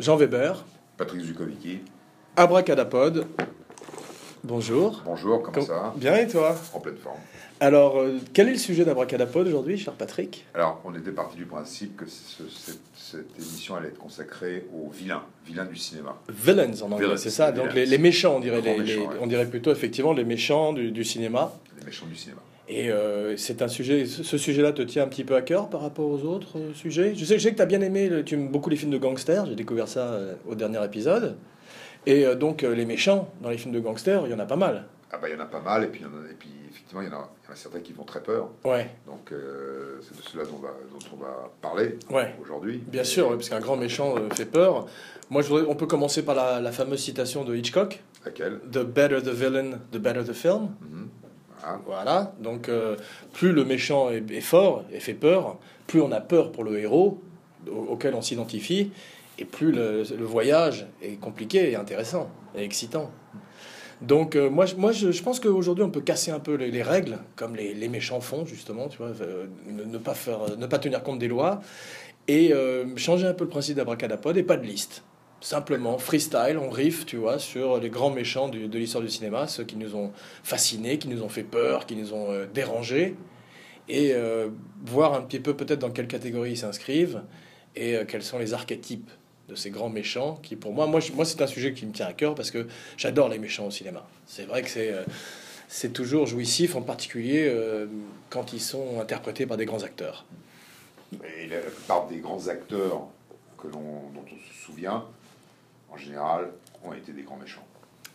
Jean Weber, Patrick Zukovicki. Abracadapod. Bonjour. Bonjour, comment Com- ça va? Bien et toi? En pleine forme. Alors, euh, quel est le sujet d'Abracadapod aujourd'hui, cher Patrick? Alors, on était parti du principe que ce- cette, cette émission allait être consacrée aux vilains, vilains du cinéma. Villains en anglais, c'est ça villains. Donc les, les méchants, on dirait, Les les- ouais. on dirait plutôt effectivement les méchants du, du cinéma. Les méchants du cinéma. Et euh, c'est un sujet, ce ce sujet-là te tient un petit peu à cœur par rapport aux autres euh, sujets? Je sais, je sais que tu as bien aimé, le- tu aimes beaucoup les films de gangsters, j'ai découvert ça euh, au dernier épisode. Et euh, donc euh, les méchants dans les films de gangsters, il y en a pas mal. Ah bah il y en a pas mal, et puis, il y en a- et puis effectivement, il y, en a, certains qui font très peur. Ouais, Donc euh, c'est de cela dont on va, dont on va parler ouais. aujourd'hui. Bien sûr, ouais, parce qu'un grand méchant euh, fait peur. Moi, je voudrais, on peut commencer par la, la fameuse citation de Hitchcock Laquelle? The better the villain, the better the film. Mhm. Voilà. Voilà. Donc, euh, plus le méchant est, est fort et fait peur, plus on a peur pour le héros au- auquel on s'identifie, et plus le, voyage est compliqué et intéressant et excitant. Donc, euh, moi, je- moi je, pense qu'aujourd'hui, on peut casser un peu les, les règles, comme les, les méchants font, justement, tu vois, euh, ne, pas faire, ne pas tenir compte des lois, et euh, changer un peu le principe d'abracadapod et pas de liste. Simplement, freestyle, on riff, tu vois, sur les grands méchants de l'histoire du cinéma, ceux qui nous ont fascinés, qui nous ont fait peur, qui nous ont dérangés, et voir un petit peu peut-être dans quelle catégorie ils s'inscrivent, et quels sont les archétypes de ces grands méchants, qui pour moi, moi, moi c'est un sujet qui me tient à cœur, parce que j'adore les méchants au cinéma. C'est vrai que c'est... euh, c'est toujours jouissif, en particulier euh, quand ils sont interprétés par des grands acteurs. Et la, plupart des grands acteurs que l'on, dont on se souvient, en général, ont été des grands méchants.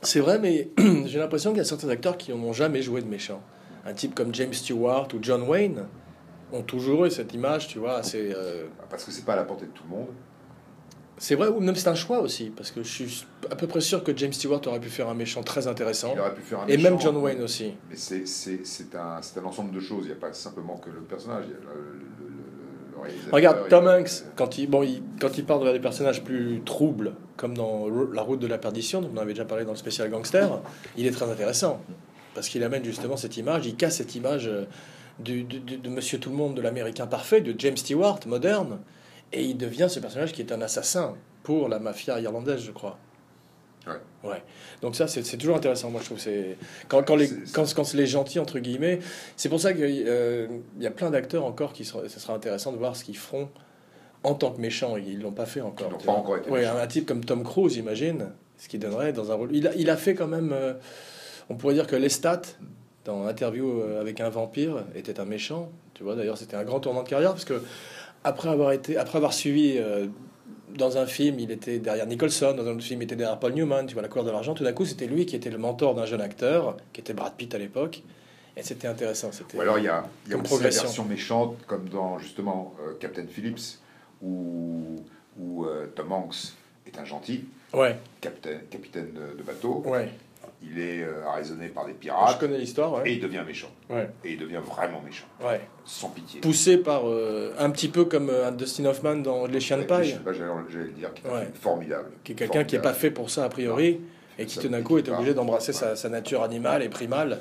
C'est vrai, mais j'ai l'impression qu'il y a certains acteurs qui n'ont jamais joué de méchants. Un type comme James Stewart ou John Wayne ont toujours eu cette image, tu vois, assez... euh, Parce que c'est pas à la portée de tout le monde. C'est vrai, ou même c'est un choix aussi, parce que je suis à peu près sûr que James Stewart aurait pu faire un méchant très intéressant, Il aurait pu faire un et méchant, même John Wayne aussi. Mais c'est, c'est, c'est, un, c'est un ensemble de choses. Il n'y a pas simplement que le personnage. Il y a le, le- le- le réalisateur, Regarde, Tom Hanks, quand il, bon, il, quand il part vers des personnages plus troubles, comme dans La route de la perdition, dont on avait déjà parlé dans le spécial gangster, il est très intéressant. Parce qu'il amène justement cette image, il casse cette image euh, du- de Monsieur Tout le Monde, de l'Américain parfait, de James Stewart, moderne, et il devient ce personnage qui est un assassin pour la mafia irlandaise, je crois. Ouais. Ouais. Donc ça, c'est c'est toujours intéressant. Moi, je trouve c'est quand, quand les quand, quand c'est les gentils entre guillemets, c'est pour ça qu'il y a plein d'acteurs encore qui sera, ce sera intéressant de voir ce qu'ils feront en tant que méchants. Ils l'ont pas fait encore. Ils pas encore été Ouais, un type comme Tom Cruise, imagine ce qu'il donnerait dans un rôle. Il a, il a fait quand même. euh, on pourrait dire que Lestat, dans Interview euh, avec un vampire, était un méchant. Tu vois, d'ailleurs, c'était un grand tournant de carrière parce que après avoir été, après avoir suivi euh, dans un film, il était derrière Nicholson, dans un autre film, il était derrière Paul Newman, tu vois, La couleur de l'argent. Tout d'un coup, c'était lui qui était le mentor d'un jeune acteur, qui était Brad Pitt à l'époque. Et c'était intéressant. Ou alors il y a, y a aussi la version méchante, comme dans justement euh, Captain Phillips, où, où euh, Tom Hanks est un gentil, Ouais, capitaine, capitaine de, de bateau. ouais. Il est euh, arraisonné par des Je pirates connais l'histoire, ouais. et il devient méchant. Ouais, Et il devient vraiment méchant, ouais. sans pitié. Poussé par euh, un petit peu comme euh, Dustin Hoffman dans Les Chiens de Paille, je J'allais le dire, qui est Ouais. formidable. qui est quelqu'un qui n'est pas fait pour ça a priori, et qui tout d'un coup est obligé d'embrasser sa, nature animale et primale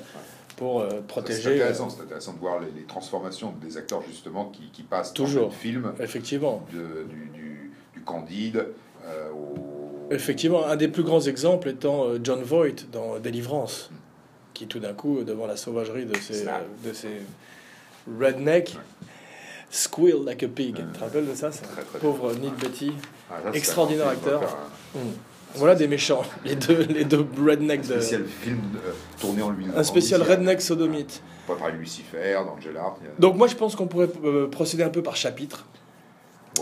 pour euh, Ça, C'est protéger. intéressant, c'est intéressant de voir les, les transformations des acteurs justement qui, qui passent Toujours. dans le film euh, effectivement. de- du, du, du Candide euh, Effectivement, un des plus grands exemples étant euh, John Voight dans Délivrance, qui tout d'un coup, devant la sauvagerie de euh, de ces rednecks, squeal like a pig. Tu te rappelles de ça, ça Très, très Pauvre Neil Betty. Ah, Extraordinaire un on acteur. un- Hmm. Voilà des méchants, les deux, les deux rednecks de. spécial film euh, tourné en lui. Un spécial redneck sodomite. Pas par Lucifer, dans Gelart. il y a- Donc moi je pense qu'on pourrait euh, procéder un peu par chapitre.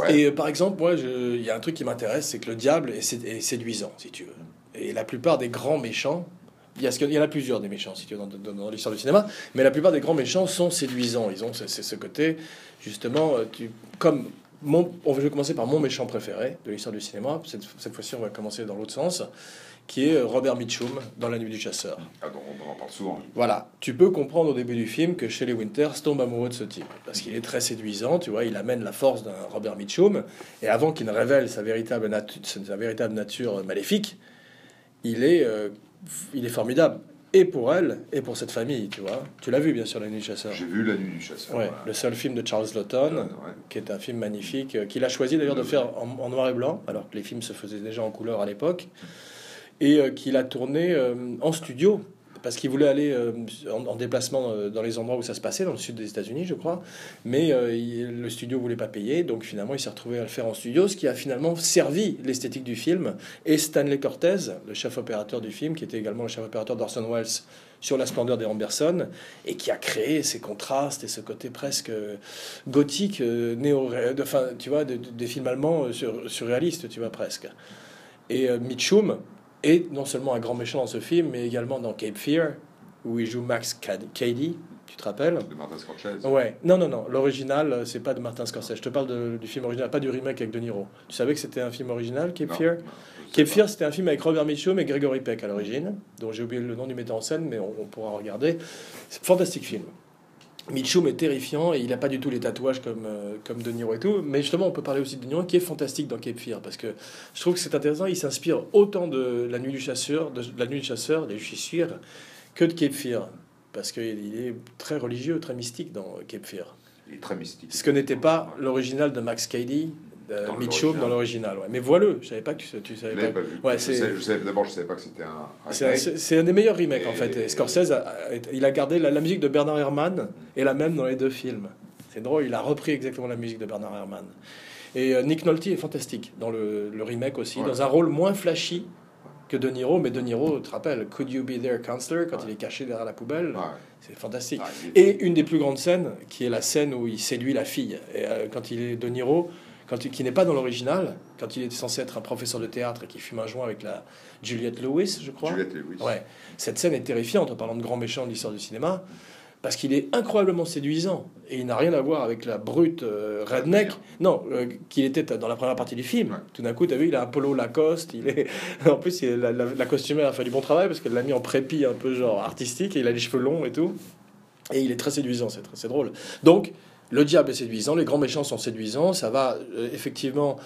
Et euh, par exemple, moi, je- il y a un truc qui m'intéresse, c'est que le diable est, sé- est séduisant, si tu veux. Et la plupart des grands méchants, il y, en a plusieurs des méchants, si tu veux, dans, l'histoire du cinéma, mais la plupart des grands méchants sont séduisants. Ils ont ce, côté, justement, euh, comme mon, on va commencer par mon méchant préféré de l'histoire du cinéma. Cette fois-ci, on va commencer dans l'autre sens, qui est euh, Robert Mitchum dans La Nuit du Chasseur. Ah, dont on en parle souvent. Voilà, tu peux comprendre au début du film que Shelley Winters tombe amoureux de ce type parce qu'il est très séduisant, tu vois, il amène la force d'un Robert Mitchum et avant qu'il ne révèle sa véritable, natu- sa véritable nature maléfique, il est, euh, il est formidable. et pour elle, et pour cette famille, tu vois. Tu l'as vu, bien sûr, La Nuit du Chasseur. J'ai vu La Nuit du Chasseur. Ouais, voilà. le seul film de Charles Lawton, Ouais. qui est un film magnifique, euh, qu'il a choisi d'ailleurs de faire en, en noir et blanc, alors que les films se faisaient déjà en couleur à l'époque, et euh, qu'il a tourné euh, en studio, parce qu'il voulait aller euh, en, en déplacement dans les endroits où ça se passait, dans le sud des États-Unis, je crois, mais le studio voulait pas payer, donc finalement il s'est retrouvé à le faire en studio, ce qui a finalement servi l'esthétique du film. Et Stanley Cortez, le chef opérateur du film, qui était également le chef opérateur d'Orson Welles sur La splendeur des Amberson, et qui a créé ces contrastes et ce côté presque gothique, néo, enfin, tu vois, de- de- des films allemands sur- surréalistes, tu vois, presque. Et Mitchum est non seulement un grand méchant dans ce film, mais également dans Cape Fear, où il joue Max Cad- Cady, tu te rappelles? De Martin Scorsese. Ouais, non, non, non, l'original, euh, c'est pas de Martin Scorsese. Je te parle de- du film original, pas du remake avec De Niro. Tu savais que c'était un film original, Cape Non, Fear? non, Cape. Fear, c'était un film avec Robert Mitchum et Gregory Peck à l'origine, dont j'ai oublié le nom du metteur en scène, mais on, on pourra regarder. C'est un fantastique film. Mitchum est terrifiant et il n'a pas du tout les tatouages comme, euh, comme De Niro et tout. Mais justement, on peut parler aussi de De Niro qui est fantastique dans Cape Fear parce que je trouve que c'est intéressant. Il s'inspire autant de La Nuit du Chasseur, de La Nuit du Chasseur, des Chasseurs, que de Cape Fear parce qu'il est très religieux, très mystique dans Cape Fear. Il est très mystique. Ce que n'était pas l'original de Max Cady, Dans Mitchum dans l'original. Ouais. Mais voilà, je savais pas que tu, tu savais pas. pas vu. Ouais, Je c'est- sais- je savais- D'abord, je savais pas que c'était un. C'est un, des meilleurs remakes en fait. Et Scorsese, a- a- il a gardé la, la musique de Bernard Herrmann et la même dans les deux films. C'est drôle, il a repris exactement la musique de Bernard Herrmann. Et euh, Nick Nolte est fantastique dans le, le remake aussi, Ouais. dans un rôle moins flashy que De Niro. Mais De Niro, tu te rappelles, Could You Be There, Counselor, quand Ouais. il est caché derrière la poubelle, Ouais. c'est fantastique. Et une des plus grandes scènes, qui est la scène où il séduit la fille. Et euh, quand il est De Niro, quand il, qui n'est pas dans l'original, quand il est censé être un professeur de théâtre et qui fume un joint avec la Juliette Lewis, je crois. Juliette Lewis. Ouais, cette scène est terrifiante en parlant de grand méchant de l'histoire du cinéma, parce qu'il est incroyablement séduisant et il n'a rien à voir avec la brute euh, redneck, non, euh, qu'il était dans la première partie du film. Ouais. Tout d'un coup, tu as vu, il a un polo Lacoste, il est, en plus, il est- la, la, la costumière a fait du bon travail parce qu'elle l'a mis en prépi un peu genre artistique et il a les cheveux longs et tout, et il est très séduisant, c'est très c'est drôle. Donc, le diable est séduisant, les grands méchants sont séduisants, ça va euh, effectivement.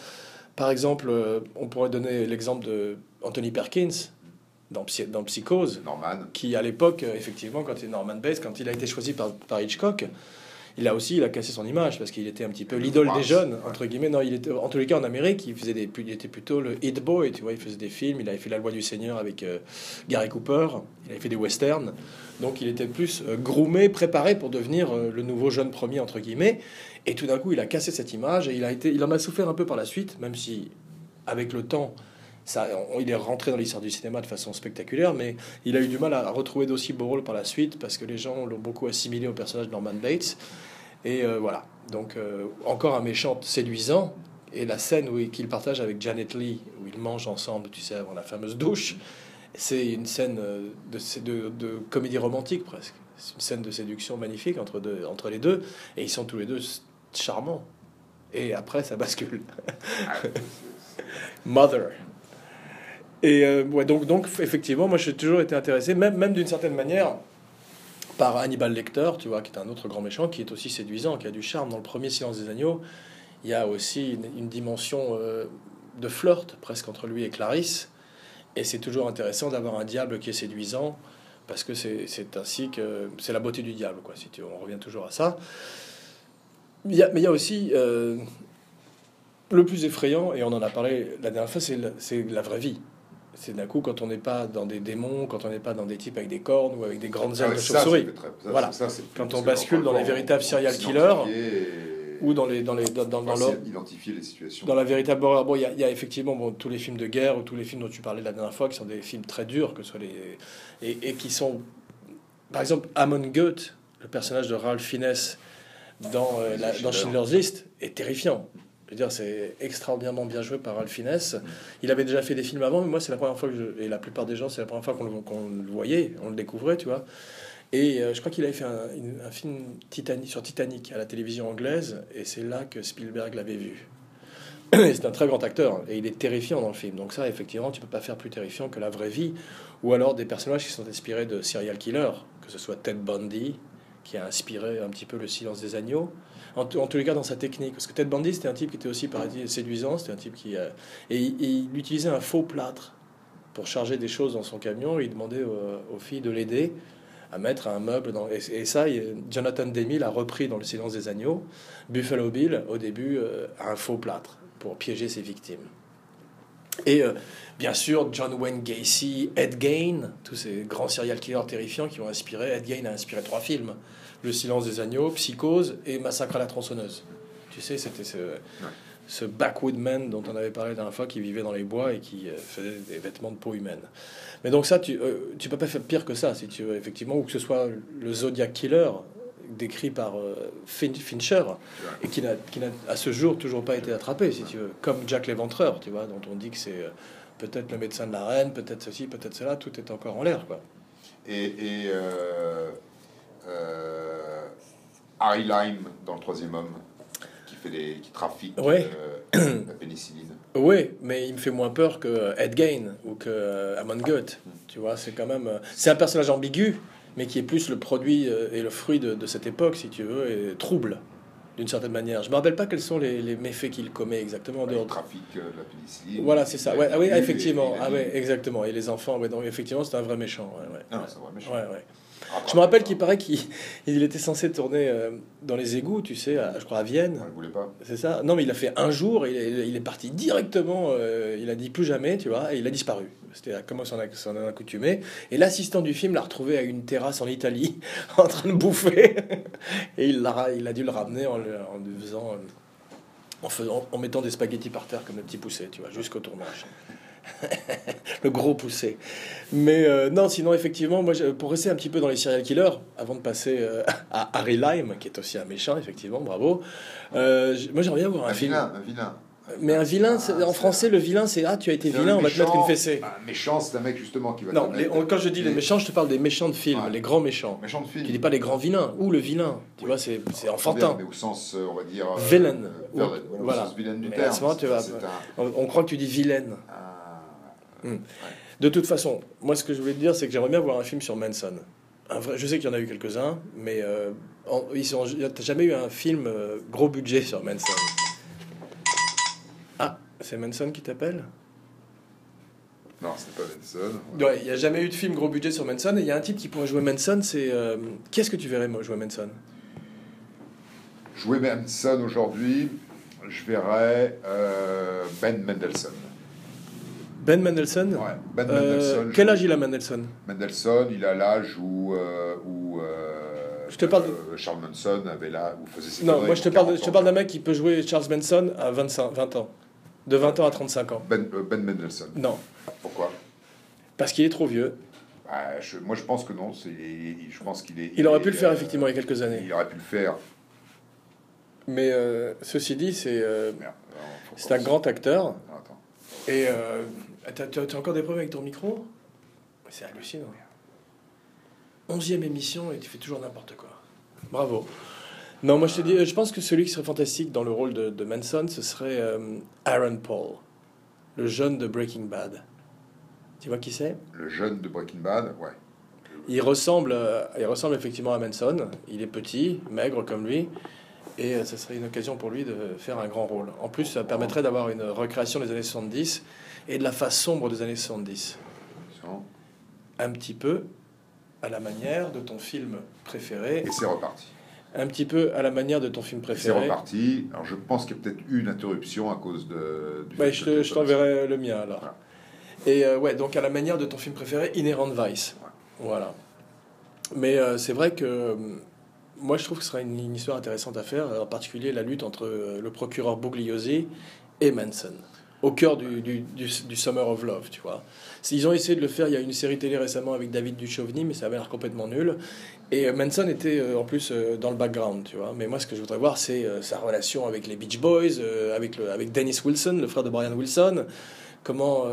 Par exemple, euh, on pourrait donner l'exemple de Anthony Perkins dans, Psy- dans Psychose, Norman. qui à l'époque, euh, effectivement, quand il Norman Bates, quand il a été choisi par, par Hitchcock, il a aussi il a cassé son image parce qu'il était un petit peu Le l'idole des jeunes entre guillemets. Non, il était en tous les cas en Amérique, il faisait des, il était plutôt le hit boy, tu vois, il faisait des films, il avait fait La Loi du Seigneur avec euh, Gary Cooper, il avait fait des westerns, donc il était plus euh, groomé, préparé pour devenir euh, le nouveau jeune premier entre guillemets. Et tout d'un coup, il a cassé cette image et il a été, il en a souffert un peu par la suite, même si avec le temps. Ça, on- il est rentré dans l'histoire du cinéma de façon spectaculaire, mais il a eu du mal à retrouver d'aussi beaux rôles par la suite parce que les gens l'ont beaucoup assimilé au personnage de Norman Bates. Et euh, voilà. Donc, euh, encore un méchant séduisant. Et la scène où il- qu'il partage avec Janet Lee, où ils mangent ensemble, tu sais, avant la fameuse douche, c'est une scène euh, de, comédie romantique presque. C'est une scène de séduction magnifique entre, les deux. Et ils sont tous les deux charmants. Et après, ça bascule. Mother. Et donc, donc, effectivement, moi, j'ai toujours été intéressé, même, même d'une certaine manière, par Hannibal Lecter, tu vois, qui est un autre grand méchant, qui est aussi séduisant, qui a du charme. Dans le premier Silence des Agneaux, il y a aussi une, dimension euh, de flirt, presque, entre lui et Clarisse. Et c'est toujours intéressant d'avoir un diable qui est séduisant, parce que c'est ainsi que... C'est la beauté du diable, quoi, si tu. On revient toujours à ça. Il y a- mais il y a aussi... euh, le plus effrayant, et on en a parlé la dernière fois, c'est la vraie vie. C'est d'un coup quand on n'est pas dans des démons, quand on n'est pas dans des types avec des cornes ou avec des grandes Ah ailes de chauve-souris. Voilà. ça, Quand on bascule dans les véritables serial killers, et- Ou dans, les, dans, les, dans, dans, dans enfin, identifier les situations. dans la véritable horreur. Bon, il y a, il y a effectivement bon, tous les films de guerre ou tous les films dont tu parlais la dernière fois qui sont des films très durs, que ce soit les. Et, et qui sont. Par exemple, Amon Goeth, le personnage de Ralph Fiennes dans, euh, la- dans Schindler's List, est terrifiant. Je veux dire, c'est extraordinairement bien joué par Ralph Fiennes. Il avait déjà fait des films avant, mais moi, c'est la première fois que je. Et la plupart des gens, c'est la première fois qu'on le, voyait, on le découvrait, tu vois. Et euh, je crois qu'il avait fait un, film Titanic, sur Titanic à la télévision anglaise, et c'est là que Spielberg l'avait vu. C'est un très grand acteur, et il est terrifiant dans le film. Donc ça, effectivement, tu peux pas faire plus terrifiant que la vraie vie, ou alors des personnages qui sont inspirés de serial killers, que ce soit Ted Bundy, qui a inspiré un petit peu le silence des agneaux. En, tous les cas, dans sa technique. Parce que Ted Bundy, c'était un type qui était aussi, paraît-il, séduisant. C'était un type qui... euh, et il, il utilisait un faux plâtre pour charger des choses dans son camion. Il demandait aux, aux filles de l'aider à mettre un meuble dans. Et, et ça, Jonathan Demme l'a repris dans Le Silence des Agneaux. Buffalo Bill, au début, euh, a un faux plâtre pour piéger ses victimes. Et euh, bien sûr, John Wayne Gacy, Ed Gein, tous ces grands serial killers terrifiants qui ont inspiré. Ed Gein a inspiré trois films Le Silence des Agneaux, Psychose et Massacre à la tronçonneuse. Tu sais, c'était ce, ce backwoodman dont on avait parlé la dernière fois qui vivait dans les bois et qui euh, faisait des vêtements de peau humaine. Mais donc, ça, tu, euh, tu peux pas faire pire que ça, si tu veux, effectivement, ou que ce soit le Zodiac Killer décrit par euh, Fin- Fincher et qui n'a, qui n'a à ce jour toujours pas été attrapé, si tu veux, comme Jack l'Éventreur, tu vois, dont on dit que c'est euh, peut-être le médecin de la reine, peut-être ceci, peut-être cela, tout est encore en l'air, quoi. Et, et euh, Harry Lime dans le troisième homme, qui fait des, qui trafique Ouais. euh, la pénicilline. Oui, mais il me fait moins peur que Ed Gein ou que euh, Amon Goeth. Tu vois, c'est quand même. euh, c'est un personnage ambigu, mais qui est plus le produit euh, et le fruit de, de cette époque, si tu veux, et trouble, d'une certaine manière. Je me rappelle pas quels sont les, les méfaits qu'il commet exactement dehors de. trafique euh, la pénicilline. Voilà, c'est ça. Ouais, a ah oui, effectivement. Ah ouais, exactement. Et les enfants, ouais, donc effectivement, c'est un vrai méchant. Ouais, ouais. Non, c'est un vrai méchant. Ouais, ouais. Je me rappelle qu'il paraît qu'il il était censé tourner euh, dans les égouts, tu sais, à- je crois à Vienne. Ne voulait pas. C'est ça Non, mais il a fait un jour, et il est, il est parti directement, euh, il a dit plus jamais, tu vois, et il a disparu. C'était comme s'en a- s'en a accoutumé. Et l'assistant du film l'a retrouvé à une terrasse en Italie, en train de bouffer. et il, l'a, il a dû le ramener en, le- en lui faisant. euh, En, faisant, en mettant des spaghettis par terre comme le petit poussé, tu vois, jusqu'au tournage. le gros poussé. Mais euh, non, sinon, effectivement, moi, pour rester un petit peu dans les serial killers, avant de passer euh, à Harry Lime, qui est aussi un méchant, effectivement, bravo. euh, moi, j'aimerais bien voir un, Un film. vilain, un vilain. Mais un vilain, Ah, en français, le vilain, c'est Ah, tu as été vilain, on va te mettre une fessée. Un méchant, c'est un mec justement qui va Non, te les- on- quand je dis les méchants, je te parle des méchants de film, Ouais. les grands méchants. Méchant de film. Tu dis pas les grands vilains, ou le vilain. Tu vois, c'est enfantin. Mais au sens, on va dire. Villain. euh, Ou- voilà. Au sens vilain du Mais terme. à ce moment, tu vas- un- On, on croit que tu dis vilaine. Un- De toute façon, moi, ce que je voulais te dire, c'est que j'aimerais bien voir un film sur Manson. Un vrai, je sais qu'il y en a eu quelques-uns, mais euh, en- ils sont, t'as jamais eu un film euh, gros budget sur Manson? Ah, c'est Manson qui t'appelle? Non, c'est pas. Ouais, il n'y a jamais eu de film gros budget sur Manson, et il y a un type qui pourrait jouer Manson, c'est... euh, Qu'est-ce que tu verrais, moi, jouer Manson? Jouer Benson aujourd'hui, je verrais euh, Ben Mendelssohn. Ben Mendelssohn Ouais, Ben Euh, Mendelssohn. Quel âge il a, Mendelssohn Mendelssohn, il a l'âge où, euh, où euh, Je te parle de- Charles Manson avait là, où faisait ses Non, moi, je te parle, de- 40 je te parle d'un mec qui peut jouer Charles Manson à 25, 20 ans. De 20 ans à 35 ans. Ben, ben Mendelssohn. Non, Pourquoi? Parce qu'il est trop vieux. Bah, je- Moi, je pense que non. c'est- je pense qu'il est. Il aurait est, pu le faire, euh, effectivement, il y a quelques années. Il aurait pu le faire. Mais euh, ceci dit, c'est euh, c'est un grand acteur. Non, attends. Et t'as, t'as- t'as encore des problèmes avec ton micro? C'est hallucinant. Onzième émission et tu fais toujours n'importe quoi. Bravo. Non, moi je te dis, je pense que celui qui serait fantastique dans le rôle de, de Manson, ce serait euh, Aaron Paul, le jeune de Breaking Bad. Tu vois qui c'est? Le jeune de Breaking Bad, ouais. Il ressemble, euh, il ressemble effectivement à Manson. Il est petit, maigre comme lui. Et euh, ça serait une occasion pour lui de faire un grand rôle. En plus, ça permettrait d'avoir une recréation des années 70 et de la face sombre des années 70. Attention. Un petit peu à la manière de ton film préféré. Et c'est reparti. Un petit peu à la manière de ton film Et C'est préféré. reparti. Alors, je pense qu'il y a peut-être eu une interruption à cause de. Du Bah, je, te- t'enverrai le mien alors. Voilà. Et euh, ouais, donc à la manière de ton film préféré, Inherent Vice. Voilà. Mais euh, c'est vrai que euh, moi je trouve que ce serait une, une histoire intéressante à faire, en particulier la lutte entre euh, le procureur Bugliosi et Manson, au cœur du, du, du, Summer of Love, tu vois. Ils ont essayé de le faire, il y a une série télé récemment avec David Duchovny, mais ça avait l'air complètement nul. Et euh, Manson était euh, en plus euh, dans le background, tu vois. Mais moi, ce que je voudrais voir, c'est sa relation avec les Beach Boys, avec, le, avec Dennis Wilson, le frère de Brian Wilson. Comment,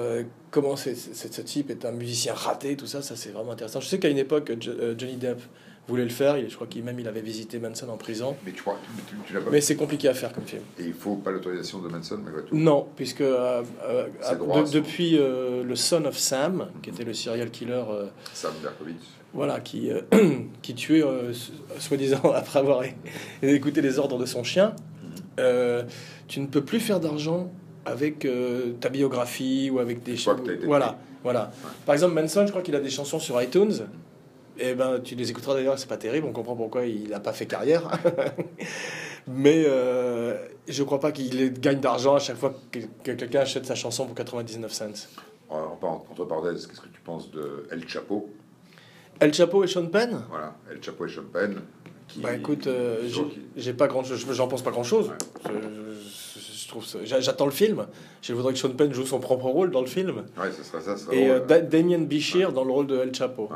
comment c'est- ce type est un musicien raté, tout ça, ça c'est vraiment intéressant. Je sais qu'à une époque, Jo- Johnny Depp voulait le faire. Il, je crois qu'il même il avait visité Manson en prison. Mais tu crois, tu, tu l'as pas Mais c'est compliqué à faire comme film. Et il faut pas l'autorisation de Manson, malgré tout. Non, puisque euh, euh, droit, de- depuis euh, le Son of Sam, qui était le serial killer, Sam Berkowitz. voilà, qui, qui tuait, soi-disant, après avoir écouté les ordres de son chien, euh, tu ne peux plus faire d'argent avec ta biographie ou avec des Je choses. que Voilà, voilà. Par exemple, Manson, je crois qu'il a des chansons sur iTunes. Et ben, tu les écouteras d'ailleurs, c'est pas terrible, on comprend pourquoi il n'a pas fait carrière. Mais euh, je crois pas qu'il gagne d'argent à chaque fois que, que quelqu'un achète sa chanson pour 99 cents. En- entre parenthèses, qu'est-ce que tu penses de El Chapo? El Chapo et Sean Penn? Voilà, El Chapo et Sean Penn. Qui, Bah écoute, euh, j'ai- pas grand j'en pense pas grand chose. Ouais. Je, je- je trouve ça- j'a- j'attends le film. Je voudrais que Sean Penn joue son propre rôle dans le film. Ouais, ce serait ça. Et euh, Da- Damien Bichir dans le rôle de El Chapo.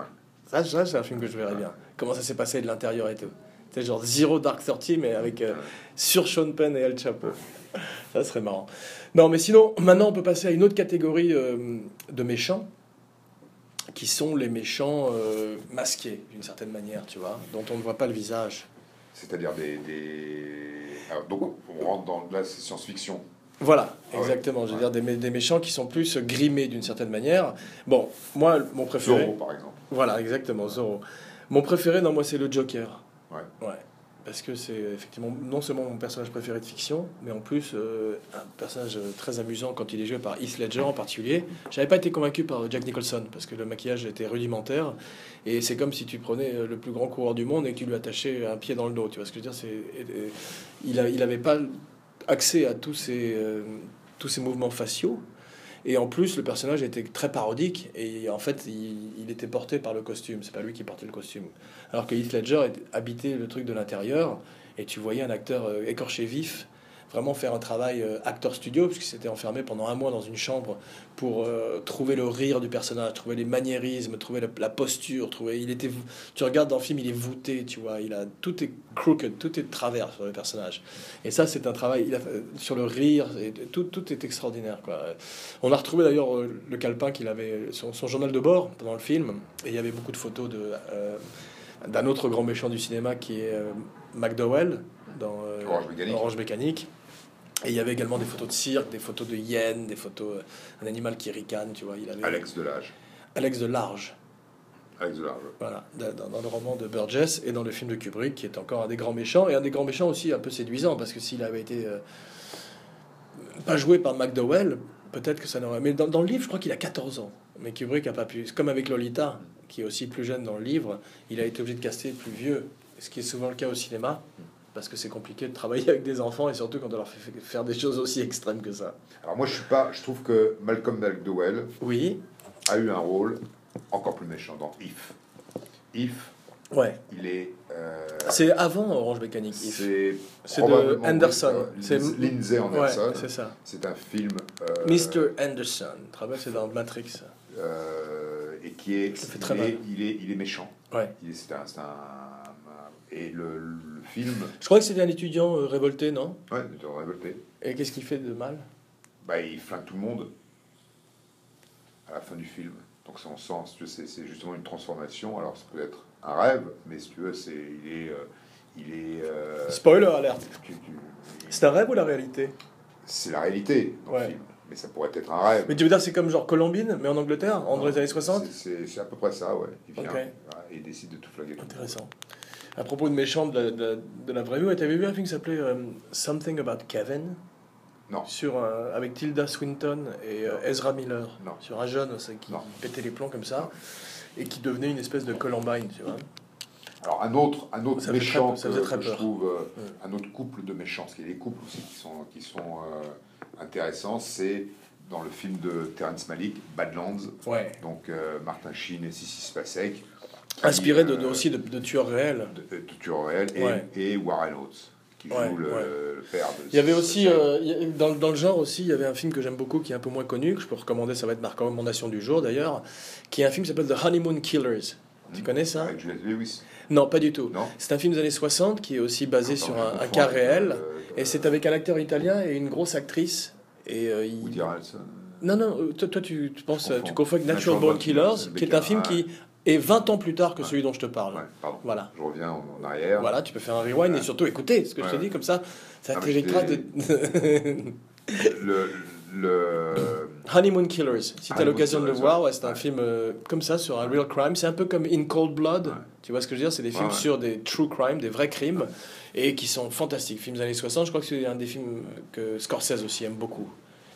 Ça, ça, c'est un film que je verrais bien. Comment ça s'est passé de l'intérieur et tout. C'est genre Zero Dark Thirty, mais avec euh, sur Sean Penn et El Chapo. Ça serait marrant. Non, mais sinon, maintenant, on peut passer à une autre catégorie euh, de méchants, qui sont les méchants euh, masqués, d'une certaine manière, tu vois, dont on ne voit pas le visage. C'est-à-dire des, des... Donc, on rentre dans la science-fiction. Voilà, Ah ouais. exactement. Je veux Ouais. dire, des, mé- des méchants qui sont plus grimés d'une certaine manière. Bon, moi, mon préféré. Zorro, par exemple. Voilà, exactement, Zorro. Mon préféré, non, moi, c'est le Joker. Ouais. Ouais. Parce que c'est effectivement non seulement mon personnage préféré de fiction, mais en plus euh, un personnage très amusant quand il est joué par Heath Ledger en particulier. J'avais pas été convaincu par Jack Nicholson parce que le maquillage était rudimentaire et c'est comme si tu prenais euh, le plus grand coureur du monde et que tu lui attachais un pied dans le dos. Tu vois ce que je veux dire C'est il a, il avait pas accès à tous ces euh, tous ces mouvements faciaux. Et en plus, le personnage était très parodique et en fait, il, il était porté par le costume. C'est pas lui qui portait le costume. Alors que Heath Ledger habitait le truc de l'intérieur et tu voyais un acteur euh, écorché vif vraiment faire un travail euh, acteur studio puisqu'il s'était enfermé pendant un mois dans une chambre pour euh, trouver le rire du personnage, trouver les maniérismes, trouver la, la posture, trouver il était tu regardes dans le film, il est voûté, tu vois, il a tout est crooked, tout est de travers sur le personnage. Et ça c'est un travail il a, fait- sur le rire et tout tout est extraordinaire quoi. On a retrouvé d'ailleurs euh, le calepin qu'il avait son, son journal de bord pendant le film et il y avait beaucoup de photos de euh, d'un autre grand méchant du cinéma qui est euh, McDowell dans euh, Orange Mécanique. Orange Mécanique. Et il y avait également des photos de cirque, des photos de hyènes, des photos euh, un animal qui ricane, tu vois. Il avait Alex Delage. Alex de Large, Alex Delage. voilà, dans, dans le roman de Burgess et dans le film de Kubrick, qui est encore un des grands méchants et un des grands méchants aussi un peu séduisant parce que s'il avait été euh, pas joué par McDowell, peut-être que ça n'aurait. Mais dans, dans le livre, je crois qu'il a 14 ans. Mais Kubrick a pas pu. Comme avec Lolita, qui est aussi plus jeune dans le livre, il a été obligé de caster plus vieux, ce qui est souvent le cas au cinéma. Parce que c'est compliqué de travailler avec des enfants et surtout quand on leur fait faire des choses aussi extrêmes que ça. Alors moi, je suis pas. Je trouve que Malcolm McDowell Oui, a eu un rôle encore plus méchant dans If. If, ouais. il est. euh, C'est avant Orange Mécanique. If. c'est C'est de Anderson. euh, C'est- Lin- Lindsay Ouais, Anderson. c'est ça. c'est un film. euh, Mr. Anderson. C'est dans Matrix. euh, et qui est. Ça fait il, très est mal. il est il est méchant. Ouais. C'est un, c'est un- Et le, le film. Je crois que c'était un étudiant euh, révolté, non? Ouais, de révolté. Et qu'est-ce qu'il fait de mal? Bah, il flingue tout le monde à la fin du film. Donc, si tu veux, c'est c'est justement une transformation. Alors, ça peut être un rêve, mais si tu veux, c'est, il est. euh, il est euh, Spoiler alerte. C'est un rêve ou la réalité? C'est la réalité dans le Ouais. film. Mais ça pourrait être un rêve. Mais tu veux dire c'est comme genre Colombine, mais en Angleterre, en dans les années 60 C'est- C'est c'est à peu près ça, ouais. Il vient Ok. voilà, et il décide de tout monde. Intéressant. À propos de méchants de la, de la- de la vraie vie, ouais, t'avais vu un film qui s'appelait euh, Something About Kevin? Non. sur, un- avec Tilda Swinton et euh, Ezra Miller. Non. Sur un jeune qui Non. pétait les plombs comme ça et qui devenait une espèce de Columbine, tu vois. Alors, un autre, un autre Ça méchant très- ça que, très que je peur. trouve, euh, un autre couple de méchants, parce qu'il y a des couples aussi qui sont, qui sont euh, intéressants, c'est dans le film de Terrence Malick, Badlands, Ouais. donc euh, Martin Sheen et Sissy Spacek. Inspiré de, Euh, de- aussi de, de tueurs réels. de, tueurs réels et, Ouais. et Warren Oates qui joue Ouais, le, ouais. le père de Il y avait aussi, euh, dans, dans le genre aussi, il y avait un film que j'aime beaucoup, qui est un peu moins connu, que je peux recommander, ça va être ma recommandation du jour d'ailleurs, qui est un film qui s'appelle The Honeymoon Killers. Tu Hmm. connais ça avec Juliette Lewis Non, pas du tout. C'est un film des années 60 qui est aussi basé Attends, sur un, cas avec, réel. euh, Et c'est avec un acteur italien et une grosse actrice. Et euh, il- Woody Harrelson Non, non, euh, toi, toi, tu, tu penses, euh, tu confonds avec Natural Born Killers, Killers, qui est un film qui est 20 ans plus tard que Ouais. celui dont je te parle. ouais, pardon Voilà. je reviens en, arrière Voilà, tu peux faire un rewind et surtout écouter ce que je te dis, comme ça, ça t'évitera de. le, le Honeymoon Killers, si tu as l'occasion de le voir, ouais. c'est un film euh, comme ça sur un real crime. C'est un peu comme In Cold Blood. Tu vois ce que je veux dire? C'est des films sur des true crime, des vrais crimes, et qui sont fantastiques. Films des années 60, je crois que c'est un des films que Scorsese aussi aime beaucoup.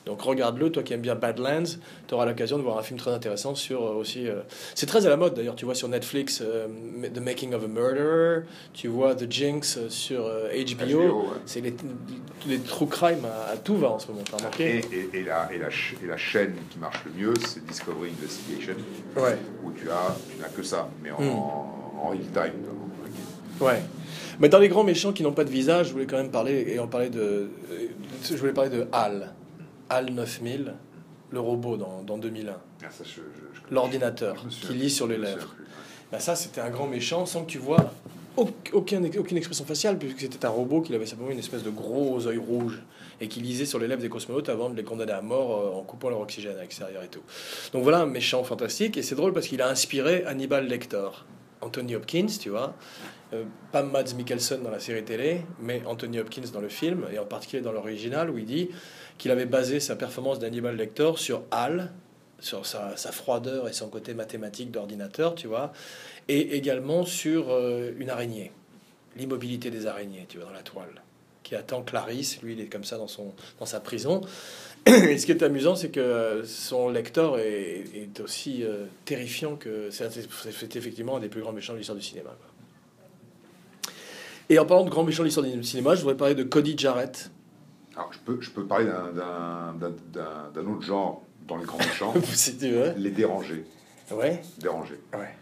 Donc regarde-le, toi qui aimes bien Badlands, tu auras l'occasion de voir un film très intéressant sur euh, aussi. euh, c'est très à la mode d'ailleurs, tu vois sur Netflix euh, The Making of a Murderer, tu vois The Jinx sur HBO. HBO, ouais. C'est les, les true crime à, à tout va en ce moment, t'as remarqué Et, et, et, la, et, la, et la chaîne qui marche le mieux, c'est Discovery Investigation, Ouais, où tu as, tu n'as que ça, mais en, Hmm. en real time. ouais. Mais dans les grands méchants qui n'ont pas de visage, je voulais quand même parler, et en parler de. Je voulais parler de HAL. HAL 9000, le robot dans, dans 2001. Ah, L'ordinateur qui lit sur les lèvres. Bah ça, c'était un grand méchant sans que tu vois au- aucun, aucune expression faciale, puisque c'était un robot qui avait simplement une espèce de gros œil rouge et qui lisait sur les lèvres des cosmonautes avant de les condamner à mort euh, en coupant leur oxygène à l'extérieur et tout. Donc voilà un méchant fantastique, et c'est drôle parce qu'il a inspiré Hannibal Lecter. Anthony Hopkins, tu vois, euh, pas Mads Mikkelsen dans la série télé, mais Anthony Hopkins dans le film, et en particulier dans l'original, où il dit qu'il avait basé sa performance d'Hannibal Lecter sur Hal, sur sa, froideur et son côté mathématique d'ordinateur, tu vois, et également sur euh, une araignée, l'immobilité des araignées, tu vois, dans la toile, qui attend Clarisse, lui il est comme ça dans, son, dans sa prison. Et ce qui est amusant, c'est que son lecteur est, aussi euh, terrifiant que c'est effectivement un des plus grands méchants de l'histoire du cinéma. Et en parlant de grands méchants de l'histoire du cinéma, je voudrais parler de Cody Jarrett. Alors, je peux, je peux parler d'un- d'un d'un- d'un- d'un autre genre dans les grands méchants, si tu veux. les dérangés. Ouais. Dérangés. Ouais.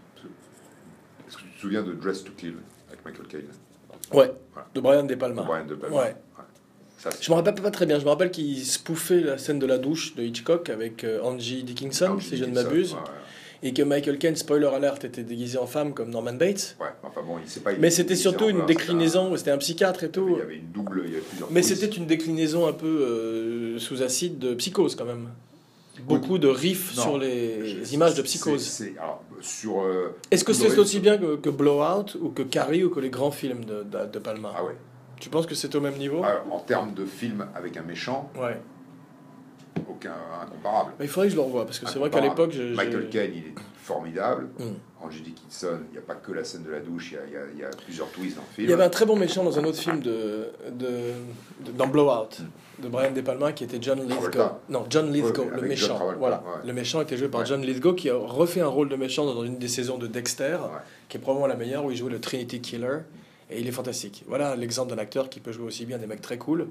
Est-ce que tu te souviens de Dress to Kill avec Michael Caine? Ouais. Voilà. De Brian De Palma. Brian De Palma. Ouais. Ça, c'est- Je me rappelle pas très bien. Je me rappelle qu'il spoofait la scène de la douche de Hitchcock avec euh, Angie Dickinson, Angie si je ne m'abuse, Ouais, et que Michael Caine, spoiler alert, était déguisé en femme comme Norman Bates. ouais. Ouais, enfin bon, il sait pas. il- Mais c'était il- surtout une un- déclinaison, c'était un psychiatre et Il tout. y avait une double, il y avait plusieurs. Mais c'était une déclinaison un peu euh, sous acide de psychose quand même. Beaucoup de riffs Non, sur les Je- images de psychose. c'est- sur. euh, Est-ce que c'est aussi bien que, que Blowout ou que Carrie ou que les grands films de, de, de Palma Ah ouais. Tu penses que c'est au même niveau? Alors, en termes de film avec un méchant, Ouais. Aucun incomparable. Bah, il faudrait que je le revoie parce que c'est vrai qu'à l'époque, Michael Caine, il est formidable. Hmm. Angie Dickinson, il n'y a pas que la scène de la douche, il y a, il y plusieurs twists dans le film. Il y avait un très bon méchant dans un autre film de, de, de- dans Blowout de Brian De Palma qui était John Lithgow. Travolta. Non, John Lithgow, Ouais, le méchant. Voilà, ouais. le méchant était joué par Ouais. John Lithgow qui a refait un rôle de méchant dans une des saisons de Dexter, qui est probablement la meilleure où il jouait le Trinity Killer et il est fantastique. Voilà l'exemple d'un acteur qui peut jouer aussi bien des mecs très cool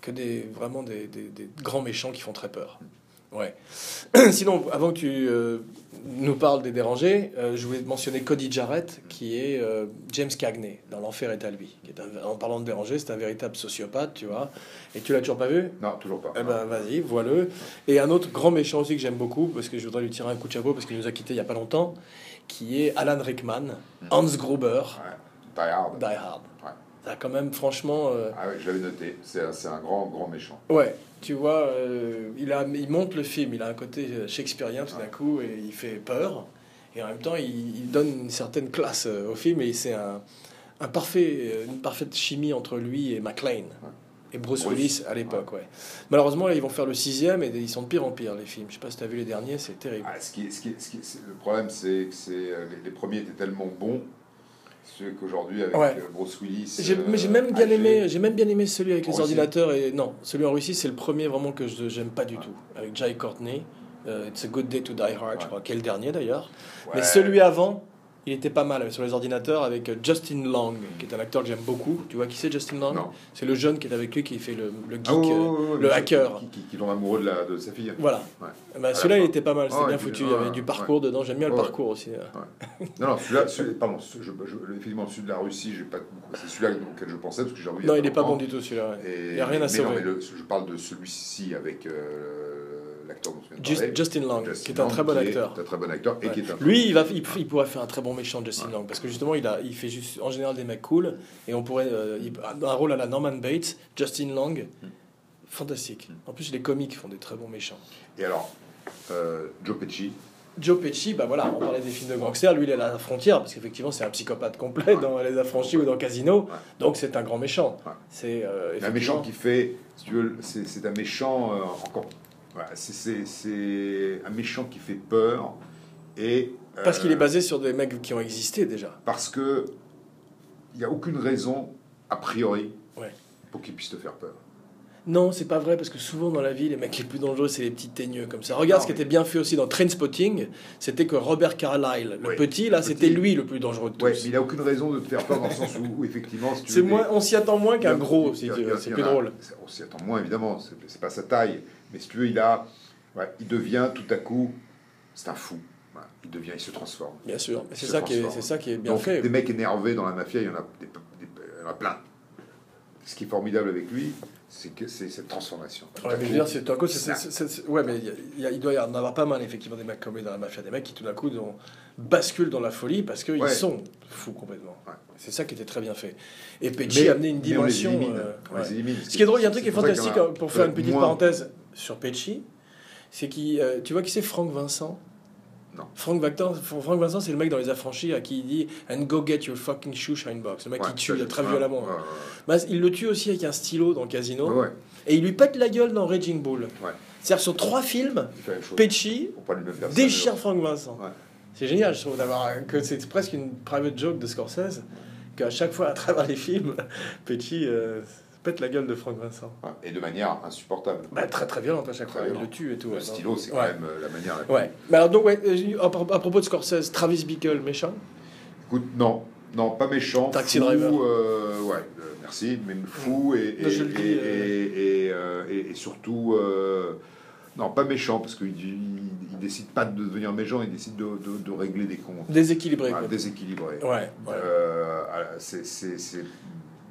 que des vraiment des, des- des grands méchants qui font très peur. Ouais. Sinon, avant que tu euh, nous parles des dérangés, euh, je voulais mentionner Cody Jarrett, qui est euh, James Cagney dans L'Enfer est à lui. Qui est un- en parlant de dérangé, c'est un véritable sociopathe, tu vois. Et tu l'as toujours pas vu? Non, toujours pas. Eh ben, vas-y, vois-le. Et un autre grand méchant aussi que j'aime beaucoup, parce que je voudrais lui tirer un coup de chapeau, parce qu'il nous a quittés il y a pas longtemps, qui est Alan Rickman, Hans Gruber, Ouais. Die Hard. Die Hard. Ouais. Ça a quand même, franchement. euh, Ah ouais, je l'avais noté. C'est un, un grand, grand méchant. Ouais, tu vois, euh, il, a, il monte le film, il a un côté euh, shakespearien tout d'un coup, et il fait peur, et en même temps, il, il donne une certaine classe euh, au film, et c'est un, un parfait, une parfaite chimie entre lui et McLean. Et Bruce, Bruce, Willis à l'époque, ouais. Malheureusement, là, ils vont faire le sixième et ils sont de pire en pire, les films. Je sais pas si tu as vu les derniers, c'est terrible. Ah, ce qui ce qui ce qui le problème, c'est que c'est, les, les premiers étaient tellement bons c'est qu'aujourd'hui, avec Ouais. euh, Bruce Willis. J'ai euh, mais j'ai même bien aimé, j'ai même bien aimé celui avec En les Russie. ordinateurs et non, celui en Russie c'est le premier vraiment que je j'aime pas du tout avec Jai Courtney. euh, It's a Good Day to Die Hard, je Ouais. crois, qui est le dernier d'ailleurs. ouais. Mais celui avant, il était pas mal sur les ordinateurs avec euh, Justin Long, qui est un acteur que j'aime beaucoup. Tu vois qui c'est Justin Long? C'est le jeune qui est avec lui qui fait le, le geek, Ah, euh, le hacker. Qui, qui, qui tombe amoureux de, la, de sa fille. Voilà. Ouais. À celui-là il était pas mal, c'était bien foutu. Il y avait du ouais. parcours dedans. J'aime bien le parcours aussi. euh. Non, non, celui-là, celui- pardon, je, je- effectivement, celui de la Russie, c'est celui-là auquel je pensais parce que j'ai Non, il est pas bon du tout celui-là. Il y a rien à sauver. Non, mais le- je parle de celui-ci avec euh, dont Just- parler. Justin Long, Justin qui est un très bon est acteur. un très bon acteur et Ouais. qui est un. Lui, il, va, il, il pourrait faire un très bon méchant, Justin Long, parce que justement, il, a, il fait juste, en général des mecs cool, et on pourrait. euh, il- un rôle à la Norman Bates, Justin Long, fantastique. En plus, les comiques font des très bons méchants. Et alors, euh, Joe Pesci, Joe Pesci, bah voilà, on parlait des films de gangsters, lui il est à la frontière, parce qu'effectivement c'est un psychopathe complet dans Les Affranchis ou dans Casino, Ouais. donc c'est un grand méchant. Ouais. C'est euh, un méchant qui fait, si tu veux, c'est c'est un méchant euh, encore. Voilà, c'est- un méchant qui fait peur et. euh, Parce qu'il est basé sur des mecs qui ont existé déjà. Parce que il n'y a aucune raison, a priori, Ouais. pour qu'il puisse te faire peur. Non, c'est pas vrai parce que souvent dans la vie, les mecs les plus dangereux, c'est les petits teigneux comme ça. Regarde Non, ce qui était bien fait aussi dans Trainspotting, c'était que Robert Carlyle, le Oui, petit là, c'était lui le plus dangereux de tous. Ouais, mais il n'a aucune raison de te faire peur dans le sens où, où effectivement, si tu moins, des- on s'y attend moins qu'un gros, si c'est plus drôle. On s'y attend moins évidemment, c'est pas sa taille, mais si tu veux, il a, ouais, il devient tout à coup, c'est un fou. Il devient, il se transforme. Bien sûr, c'est ça qui est, c'est ça qui est bien Donc, fait. des mecs énervés dans la mafia, il y en a, des- des- il y en a plein. Ce qui est formidable avec lui, c'est que c'est cette transformation. Ouais, mais coup, dire, tout ouais, il y a- doit y en avoir pas mal effectivement des mecs comme lui dans la mafia, des mecs qui tout d'un coup basculent dans la folie parce qu'ils Ouais. sont fous complètement. Ouais. C'est ça qui était très bien fait. Et Pecci a amené une mais on les dimension. élimine. euh, On les ouais. élimine. Ce qui est drôle, il y a un truc qui est fantastique a euh, pour faire une petite moins. parenthèse sur Pecci, c'est qui, tu vois qui c'est Franck Vincent? Non. Franck Vincent, Franck Vincent, c'est le mec dans Les Affranchis à qui il dit And go get your fucking shoe shine box. Le mec Ouais, qui tue très violemment. ouais, ouais, Bah, il le tue aussi avec un stylo dans Casino. Et il lui pète la gueule dans Raging Bull. C'est-à-dire sur trois films. Pecci déchire Frank Vincent. C'est génial, je trouve, d'avoir que c'est presque une private joke de Scorsese, qu'à chaque fois à travers les films, Pecci euh, pète la gueule de Frank Vincent. Ouais, Et de manière insupportable. Bah, très très violente à chaque Très fois, il le tue et tout. Le ouais, stylo, c'est Ouais. quand même euh, la manière la. Ouais. Mais alors, donc, ouais, euh, à, pro- à propos de Scorsese, Travis Bickle, méchant Écoute, non, non, pas méchant. Taxi fou, driver. euh, ouais, euh, merci, mais fou et, et, euh, surtout, non, pas méchant, parce qu'il il, il décide pas de devenir méchant, il décide de, de- de régler des comptes. Déséquilibré. Quoi. déséquilibré. Ouais, ouais. C'est,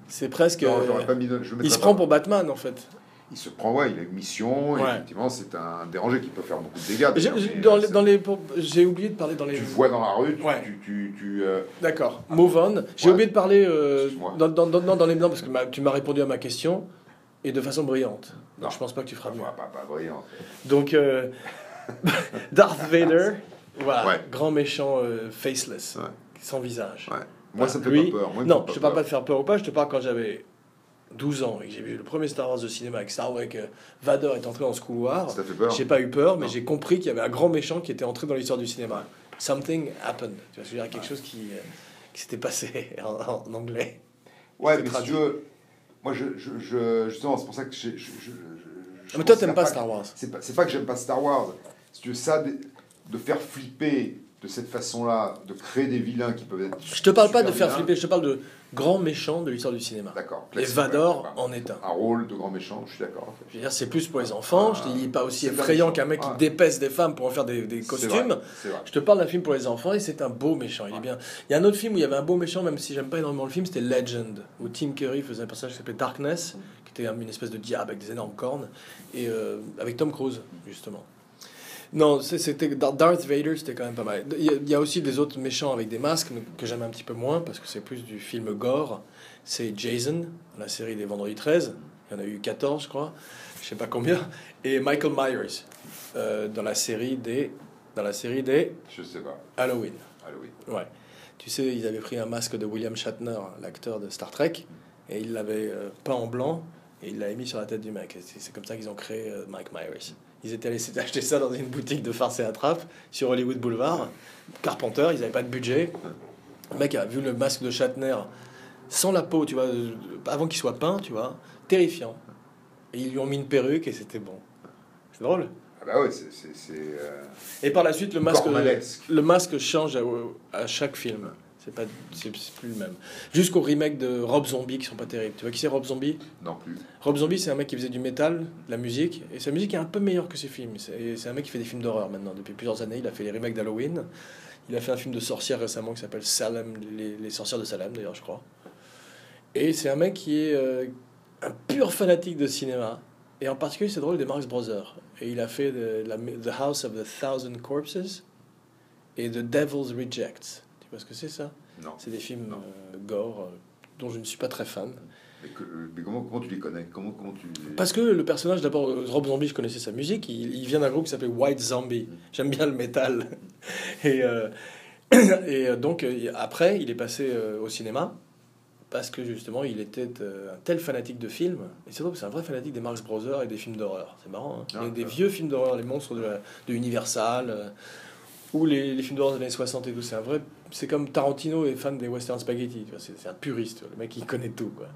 c'est, presque. non, euh, j'aurais pas mis, je le il se pas. prend pour Batman en fait. Il se prend, ouais, il a une mission, et effectivement, c'est un dérangé qui peut faire beaucoup de dégâts. J'ai- dans euh, les- c'est- dans les, pour- J'ai oublié de parler dans les. Tu vois dans la rue, tu, Ouais. tu, tu, tu, euh, D'accord, move on. J'ai Ouais. oublié de parler euh, dans, dans, dans, dans les non, parce que ma- tu m'as répondu à ma question et de façon brillante. Non. Je pense pas que tu feras mieux. pas, pas, brillant. Donc Darth Vader, voilà, grand méchant faceless, sans visage. Ouais. Moi, ça me fait Lui- pas peur. Moi, non, fait je te parle peur. pas de faire peur ou pas, je te parle quand j'avais 12 ans et que j'ai vu le premier Star Wars de cinéma avec Star Wars, que Vader est entré dans ce couloir. Ça fait peur J'ai pas eu peur, mais j'ai compris qu'il y avait un grand méchant qui était entré dans l'histoire du cinéma. Something happened. Tu je veux dire, quelque chose qui, euh, qui s'était passé en, en anglais. Ouais, mais traduit. si tu veux, moi, je, je, je- justement, c'est pour ça que je. je, Ah, mais toi, t'aimes pas que- Star Wars. C'est pas, pas que j'aime pas Star Wars. Si tu veux, ça, de, de faire flipper de cette façon-là, de créer des vilains qui peuvent être. Je te parle pas de faire vilains, flipper, je te parle de grands méchants de l'histoire du cinéma. D'accord. Et Vador en est un. Un rôle de grand méchant, je suis d'accord. Je veux dire, c'est plus pour les enfants. Je te dis pas aussi effrayant méchant. qu'un mec qui dépaisse des femmes pour en faire des, costumes. vrai. Je te parle d'un film pour les enfants et c'est un beau méchant. Il est bien. Il y a un autre film où il y avait un beau méchant, même si j'aime pas énormément le film, c'était Legend, où Tim Curry faisait un personnage qui s'appelait Darkness, qui était une espèce de diable avec des énormes cornes, et euh, avec Tom Cruise, justement. Non, c'était Dar- Darth Vader, c'était quand même pas mal. Il y, a, il y a aussi des autres méchants avec des masques que j'aime un petit peu moins parce que c'est plus du film gore. C'est Jason, la série des Vendredi 13. Il y en a eu 14, je crois. Je sais pas combien. Et Michael Myers euh, dans la série des dans la série des Je sais pas. Halloween. Halloween. Ouais. Tu sais, ils avaient pris un masque de William Shatner, l'acteur de Star Trek, et ils l'avaient euh, peint en blanc et ils l'avaient mis sur la tête du mec. C'est comme ça qu'ils ont créé euh, Mike Myers. Ils étaient allés acheter ça dans une boutique de farce et attrape sur Hollywood Boulevard. Carpenter, ils n'avaient pas de budget. Le mec a vu le masque de Shatner sans la peau, tu vois, euh, avant qu'il soit peint, tu vois, terrifiant. Et ils lui ont mis une perruque et c'était bon. C'est drôle. Ah bah ouais, c'est. euh, Et par la suite, le masque, le masque change à, à chaque film. C'est pas, c'est plus le même. Jusqu'au remake de Rob Zombie qui sont pas terribles. Tu vois qui c'est Rob Zombie? Non plus. Rob Zombie, c'est un mec qui faisait du métal, de la musique, et sa musique est un peu meilleure que ses films. C'est c'est un mec qui fait des films d'horreur maintenant depuis plusieurs années. Il a fait les remakes d'Halloween. Il a fait un film de sorcière récemment qui s'appelle Salem, les, les sorcières de Salem d'ailleurs, je crois. Et c'est un mec qui est euh, un pur fanatique de cinéma. Et en particulier, c'est drôle, des Marx Brothers. Et il a fait de- la, The House of the Thousand Corpses et The Devil's Rejects. Tu vois ce que c'est ça Non. C'est des films euh, gore euh, dont je ne suis pas très fan. Mais, que- mais comment, comment tu les connais? Comment, comment tu les- Parce que le personnage, d'abord, euh, Rob Zombie, je connaissais sa musique. Il, il vient d'un groupe qui s'appelait White Zombie. J'aime bien le métal. Et, euh, et euh, donc, euh, après, il est passé euh, au cinéma. Parce que justement, il était euh, un tel fanatique de films. Et c'est drôle, c'est un vrai fanatique des Marx Brothers et des films d'horreur. C'est marrant. hein. Ah, des vieux films d'horreur, les monstres de, la- de Universal. Ou les, les films d'horreur des années 60 et tout. C'est un vrai. C'est comme Tarantino est fan des western spaghetti. tu vois, C'est un puriste. Le mec, il connaît tout. Quoi.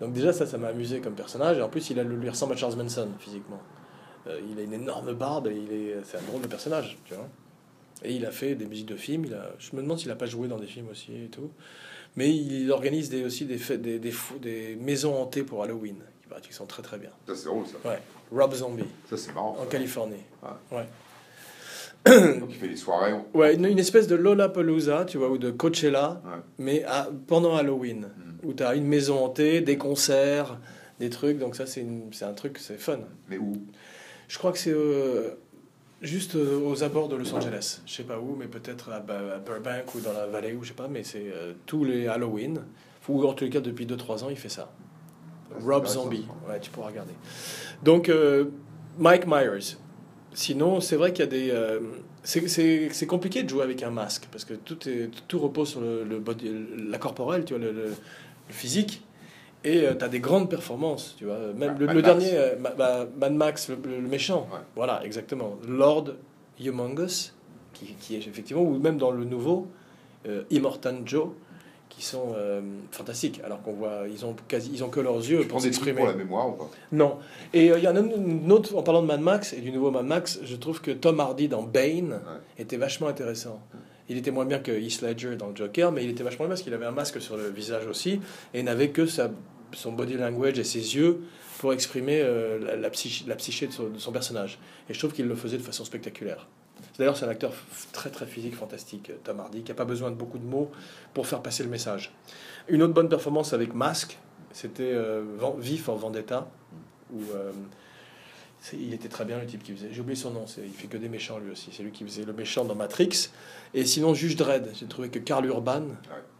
Donc déjà ça, ça m'a amusé comme personnage. Et en plus, il a le lui ressemble à Charles Manson physiquement. Euh, il a une énorme barbe et il est, c'est un drôle de personnage, tu vois. Et il a fait des musiques de films. Il a, je me demande s'il a pas joué dans des films aussi et tout. Mais il organise des, aussi des, fêtes, des, des, fou- des maisons hantées pour Halloween, qui paraît qu'ils sont très très bien. Ça, c'est drôle, ça. Ouais. Rob Zombie, Ça, c'est marrant. en ça. Californie. Donc, il fait des soirées. Ouais, une, une espèce de Lollapalooza, tu vois, ou de Coachella, Ouais. mais à- pendant Halloween, Mm. où tu as une maison hantée, des concerts, des trucs. Donc ça, c'est une- c'est un truc, c'est fun. Mais où? Je crois que c'est euh, juste euh, aux abords de Los Angeles. Je sais pas où, mais peut-être à, Ba- à Burbank ou dans la vallée, ou je sais pas, mais c'est euh, tous les Halloween, ou en tous les cas depuis 2-3 ans, il fait ça. Ah, Rob Zombie, ouais, tu pourras regarder. Donc, Mike Myers. Sinon, c'est vrai qu'il y a des. euh, c'est- compliqué de jouer avec un masque parce que tout, est, tout repose sur le, le body- la corporelle, tu vois, le, le- le physique. Et tu as des grandes performances, tu vois. Même le, Mad le Max. dernier, euh, Ma- bah, Mad Max, le, méchant. Ouais. Voilà, exactement. Lord Humongous, qui, qui est effectivement, ou même dans le nouveau, euh, Immortan Joe, qui sont euh, fantastiques. Alors qu'on voit, ils ont, quasi, ils ont que leurs yeux Tu pour s'exprimer. pour la mémoire ou pas? Non. Et euh, il y en a une autre, en parlant de Mad Max et du nouveau Mad Max, je trouve que Tom Hardy dans Bane était vachement intéressant. Il était moins bien que Heath Ledger dans le Joker, mais il était vachement bien parce qu'il avait un masque sur le visage aussi et n'avait que sa, son body language et ses yeux pour exprimer euh, la, la psyché, la psyché de, son, de son personnage. Et je trouve qu'il le faisait de façon spectaculaire. D'ailleurs, c'est un acteur très très physique, fantastique, Tom Hardy, qui n'a pas besoin de beaucoup de mots pour faire passer le message. Une autre bonne performance avec Masque, c'était euh, Vif en Vendetta, où euh, il était très bien le type qui faisait. J'ai oublié son nom, c'est- il fait que des méchants lui aussi. C'est lui qui faisait le méchant dans Matrix. Et sinon, Juge Dredd, j'ai trouvé que Karl Urban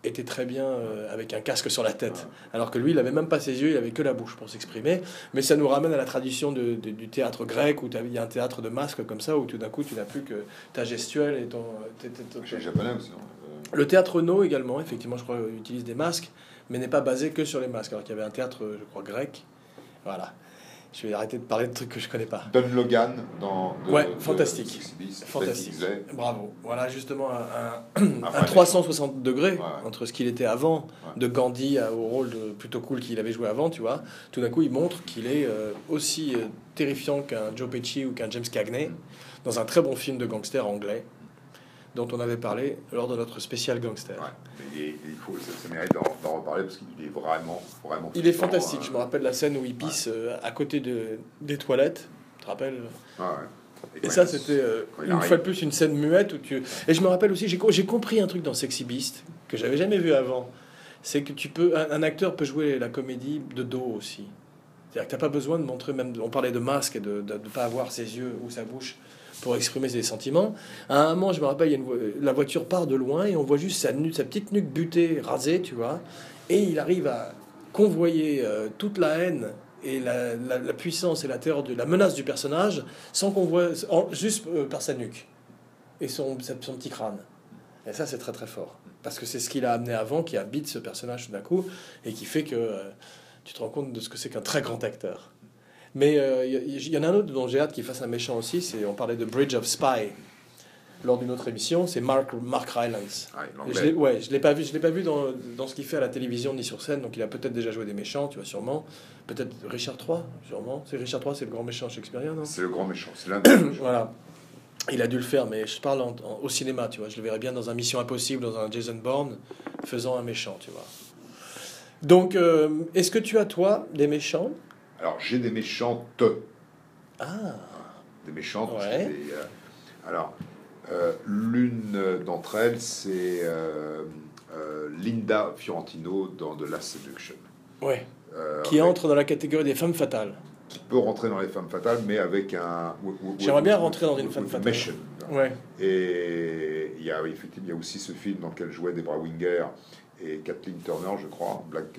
était très bien euh, avec un casque sur la tête. Alors que lui, il avait même pas ses yeux, il avait que la bouche pour s'exprimer. Mais ça nous ramène à la tradition de- de- du théâtre grec, où il y a un théâtre de masques comme ça, où tout d'un coup, tu n'as plus que ta gestuelle et ton. Chez les japonais aussi. Euh, le théâtre No également, effectivement, je crois, utilise des masques, mais n'est pas basé que sur les masques. Alors qu'il y avait un théâtre, je crois, grec. Voilà. Je vais arrêter de parler de trucs que je connais pas. Don Logan dans. de- Ouais, de- fantastique. de Fantastique. Bravo. Voilà justement un, Un un, un vrai 360 degrés Ouais, ouais. entre ce qu'il était avant, de Gandhi à- au rôle de, plutôt cool qu'il avait joué avant, tu vois. Tout d'un coup, il montre qu'il est euh, aussi euh, terrifiant qu'un Joe Pesci ou qu'un James Cagney dans un très bon film de gangster anglais dont on avait parlé lors de notre spécial gangster. Ouais. Il, faut, ça, ça mérite d'en, reparler parce qu'il est vraiment, vraiment. Il est fantastique. euh, Je me rappelle la scène où il pisse euh, à côté de, des toilettes. Tu te rappelles? Ouais, ouais. Et ça, c'était euh, une arrive. fois de plus une scène muette où tu. Et je me rappelle aussi, j'ai co- j'ai compris un truc dans Sexy Beast que j'avais jamais vu avant. C'est que tu peux, un, un acteur peut jouer la comédie de dos aussi. C'est-à-dire que t'as pas besoin de montrer même. On parlait de masque et de ne pas avoir ses yeux ou sa bouche pour exprimer ses sentiments. À un moment, je me rappelle, il y a une la voiture part de loin et on voit juste sa, petite nuque butée, rasée, tu vois. Et il arrive à convoyer euh, toute la haine et la, puissance et la terreur de la menace du personnage sans qu'on voit en- juste euh, par sa nuque et son petit crâne. Et ça, c'est très très fort. Parce que c'est ce qu'il a amené avant qui habite ce personnage tout d'un coup et qui fait que euh, tu te rends compte de ce que c'est qu'un très grand acteur. Mais euh, il y, il y en a un autre dont j'ai hâte qu'il fasse un méchant aussi. C'est on parlait de Bridge of Spy lors d'une autre émission. C'est Mark Mark Rylance. Ouais, Je l'ai, ouais, je l'ai pas vu, je l'ai pas vu dans, dans ce qu'il fait à la télévision ni sur scène, donc il a peut-être déjà joué des méchants, tu vois sûrement. Peut-être Richard III, sûrement. C'est Richard III, c'est le grand méchant shakespearien, non? C'est le grand méchant. C'est l'un des. Voilà. Il a dû le faire, mais je parle en- en- au cinéma, tu vois. Je le verrais bien dans un Mission Impossible, dans un Jason Bourne, faisant un méchant, tu vois. Donc, euh, est-ce que tu as, toi, des méchants? Alors, j'ai des méchantes. Ah, Des méchantes. Ouais. des, euh, alors, euh, l'une d'entre elles, c'est euh, Linda Fiorentino dans The Last Seduction. ouais. Qui avec- entre dans la catégorie des femmes fatales. qui peut rentrer dans les femmes fatales, mais avec un. J'aimerais bien rentrer dans une femme fatale. mission. Ouais. Et il y a effectivement il y a aussi ce film dans lequel jouaient Deborah Winger et Kathleen Turner, je crois, Black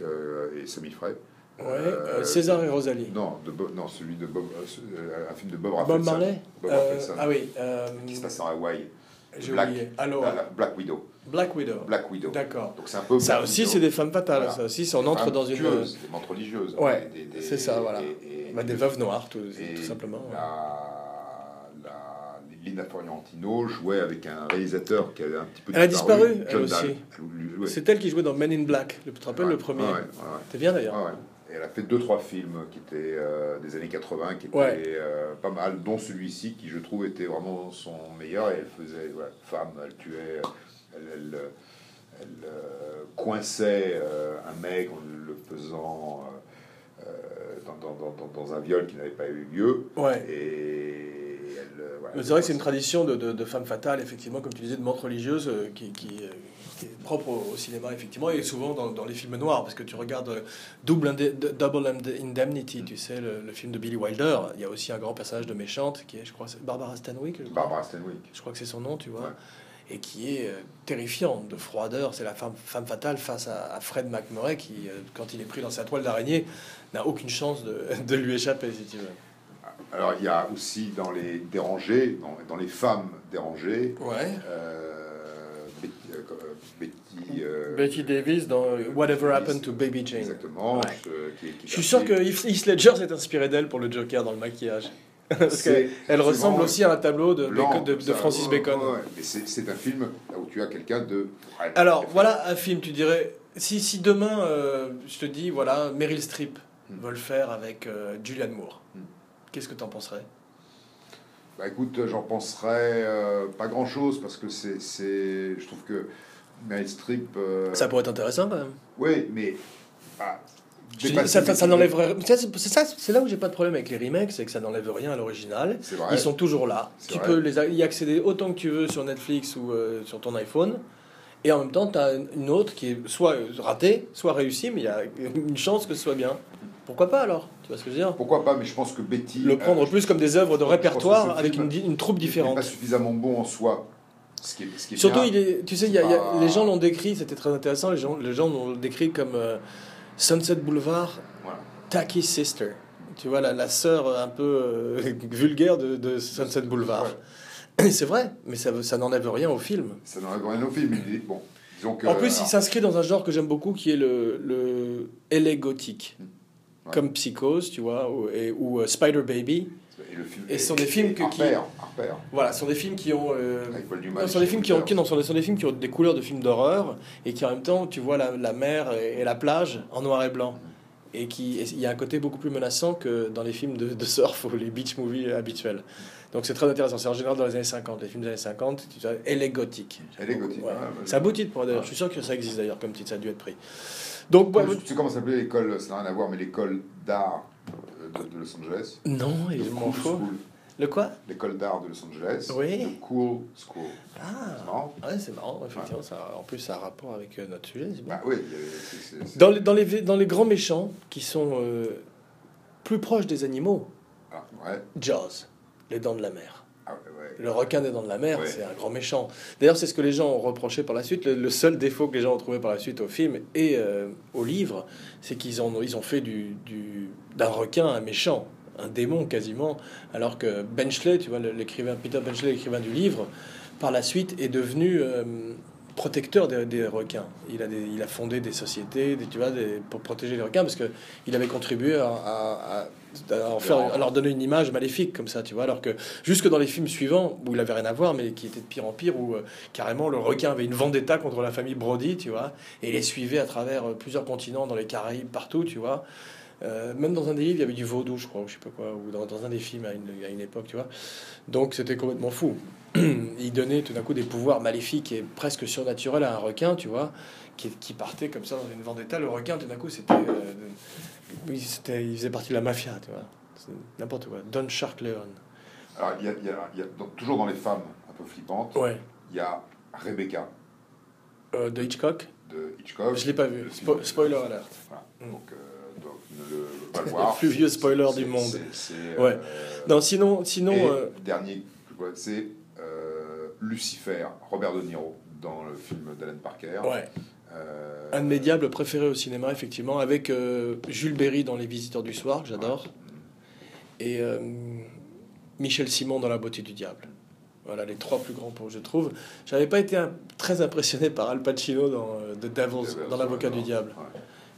et Semi Frey. Ouais. Euh, euh, César et Rosalie. Non, de Bo- non, celui de Bob, euh, un film de Bob. Marley Bob Rafelson, Ah oui. qui se passe en Hawaï. Black. Allô, Ah, Black Widow. Black Widow. Black Widow. D'accord. Donc c'est un peu. Ça Black aussi, c'est des femmes fatales. Voilà. Ça aussi, on Des entre dans une. tueuses, des mentes religieuses. Ouais, des- des- c'est ça, voilà. et- et- Bah, des veuves noires, tout, simplement. La, la, Fiorentino jouait avec un réalisateur qui avait un petit peu Elle a disparu, elle John aussi. C'est elle qui jouait dans Men in Black. Tu te rappelles Ouais, le premier ouais, ouais, ouais. T'es bien d'ailleurs. Ouais, ouais. Et elle a fait deux trois films qui étaient euh, des années 80 qui étaient Ouais. euh, pas mal, dont celui-ci qui je trouve était vraiment son meilleur. Et elle faisait voilà, femme, elle tuait, elle, elle, elle, euh, coinçait un mec en le faisant dans, dans, dans, dans- un viol qui n'avait pas eu lieu. Ouais. Et C'est vrai que c'est une tradition de, de, de femme fatale, effectivement, comme tu disais, de montre religieuse qui, qui, qui est propre au, au cinéma, effectivement, et souvent dans, dans les films noirs, parce que tu regardes euh, Double, Inde- Double Inde- Indemnity, tu sais, le, le film de Billy Wilder, il y a aussi un grand personnage de méchante qui est, je crois, Barbara Stanwyck. Barbara Stanwyck. je crois que c'est son nom, tu vois, Ouais. et qui est euh, terrifiante, de froideur. C'est la femme, femme fatale face à, à Fred McMurray qui, euh, quand il est pris dans sa toile d'araignée, n'a aucune chance de, de lui échapper, si tu veux. Alors il y a aussi dans les dérangés, dans, dans les femmes dérangées, Ouais. euh, Betty, euh, Betty, euh, Davis dans Whatever Happened to Baby Jane. Exactement. Ouais. qui qui Je suis sûr que Heath Ledger s'est inspiré d'elle pour le Joker dans le maquillage. Parce qu'elle ressemble aussi à un tableau de, blanc, Bacon- de, comme de ça. Francis Bacon. ouais, ouais. Mais c'est un film là où tu as quelqu'un de. Alors voilà un film, tu dirais, si, si demain euh, je te dis, voilà, Meryl Streep Hmm. veut le faire avec euh, Julianne Moore, Hmm. qu'est-ce que tu en penserais? Bah écoute, j'en penserais euh, pas grand chose parce que c'est. c'est- Je trouve que Meryl Streep. euh, Ça pourrait être intéressant quand même. Oui, mais. ah, dis, dépasser ça, ça, ça les- n'enlèverait. C'est c'est ça, c'est là où j'ai pas de problème avec les remakes, c'est que ça n'enlève rien à l'original. C'est vrai. Ils sont toujours là. Tu vrai. peux les y accéder autant que tu veux sur Netflix ou euh, sur ton iPhone. Et en même temps, tu as une autre qui est soit ratée, soit réussie, mais il y a une chance que ce soit bien. Pourquoi pas alors? Tu vois ce que je veux dire? Pourquoi pas, mais je pense que Betty. Le prendre euh, plus comme des œuvres de répertoire avec une, troupe différente. pas suffisamment bon en soi. Ce qui est, ce qui est Surtout, bien. il est, tu sais, il y a- il y a- pas- les gens l'ont décrit, c'était très intéressant, les gens, les gens l'ont décrit comme euh, Sunset Boulevard, Voilà. Tacky Sister. Tu vois, la, la sœur un peu euh, vulgaire de, de Sunset Boulevard. C'est vrai, mais ça, n'enlève rien au film. Ça n'enlève rien au film. Il est, bon, que. En plus, il s'inscrit dans un genre que j'aime beaucoup qui est le, le gothique. Ouais. Comme Psychose, tu vois, ou, et- ou euh, Spider Baby. et, le film, et ce sont des films que- qui- Voilà, sont des films qui ont. euh. Non, sont des films qui ont, Peter. non, ce sont des- ce sont des films qui ont des couleurs de films d'horreur et qui en même temps, tu vois la, la mer et, et la plage en noir et blanc. Et qui, il y a un côté beaucoup plus menaçant que dans les films de, de surf ou les beach movies habituels. Donc c'est très intéressant. C'est en général dans les années 50. Les films des années 50, tu vois, elle est gothique. Elle est gothique, Ouais. C'est un beau titre pour d'ailleurs. Ouais. Je suis sûr que ça existe d'ailleurs comme titre. Ça a dû être pris. Donc, tu sais comment s'appelait l'école, ça n'a rien à voir, mais l'école d'art euh, de, de Los Angeles non, The il m'en Cool faut. School. Le quoi? L'école d'art de Los Angeles. Oui. The Cool School. C'est Ah, marrant. ouais, c'est marrant. Effectivement, ça, en plus, ça a un rapport avec euh, notre sujet. c'est bon. Bah oui, c'est- c'est- c'est- Dans les, dans, les, dans les grands méchants qui sont euh, plus proches des animaux, Ah, ouais. Jaws, les dents de la mer. Le requin des dents de la mer, Ouais. c'est un grand méchant. D'ailleurs, c'est ce que les gens ont reproché par la suite. Le, le seul défaut que les gens ont trouvé par la suite au film et euh, au livre, c'est qu'ils ont, ils ont fait du, du- d'un requin un méchant, un démon quasiment. Alors que Benchley, tu vois, l'écrivain Peter Benchley, l'écrivain du livre, par la suite est devenu euh, protecteur des, des requins. Il a, des- il a fondé des sociétés, des- tu vois, des- pour protéger les requins parce que il avait contribué à, à- à- à en faire, à leur donner une image maléfique comme ça, tu vois. Alors que jusque dans les films suivants où il avait rien à voir, mais qui étaient de pire en pire, où euh, carrément le requin avait une vendetta contre la famille Brody, tu vois, et les suivait à travers euh, plusieurs continents, dans les Caraïbes, partout, tu vois. Euh, même dans un des livres, il y avait du vaudou, je crois, ou je sais pas quoi, ou dans, dans un des films à une, à une époque, tu vois. Donc c'était complètement fou. il donnait tout d'un coup des pouvoirs maléfiques et presque surnaturels à un requin, tu vois, qui, qui partait comme ça dans une vendetta. Le requin, tout d'un coup, c'était, oui, c'était, il faisait partie de la mafia, tu vois. C'est n'importe quoi. Don Shark Leon. Alors, il y a, il y a- il y a- dans- toujours dans les femmes un peu flippantes, Ouais. il y a Rebecca Euh, de Hitchcock. de Hitchcock. Je l'ai pas vu. Le Spo- spoiler alert. Voilà. Mm. Donc, euh, donc, ne le pas le voir. plus vieux spoiler du monde. c'est- c'est, Ouais. euh, Non, sinon, sinon. et euh, dernier, que je vois, c'est euh, Lucifer, Robert De Niro, dans le film d'Alan Parker. ouais. Euh, Un de mes diables préférés au cinéma, effectivement, avec euh, Jules Berry dans Les Visiteurs du Soir, que j'adore, et euh, Michel Simon dans La Beauté du Diable. Voilà les trois plus grands, pour je trouve. J'avais pas été un- très impressionné par Al Pacino dans euh, The Devils, dans L'Avocat du Diable.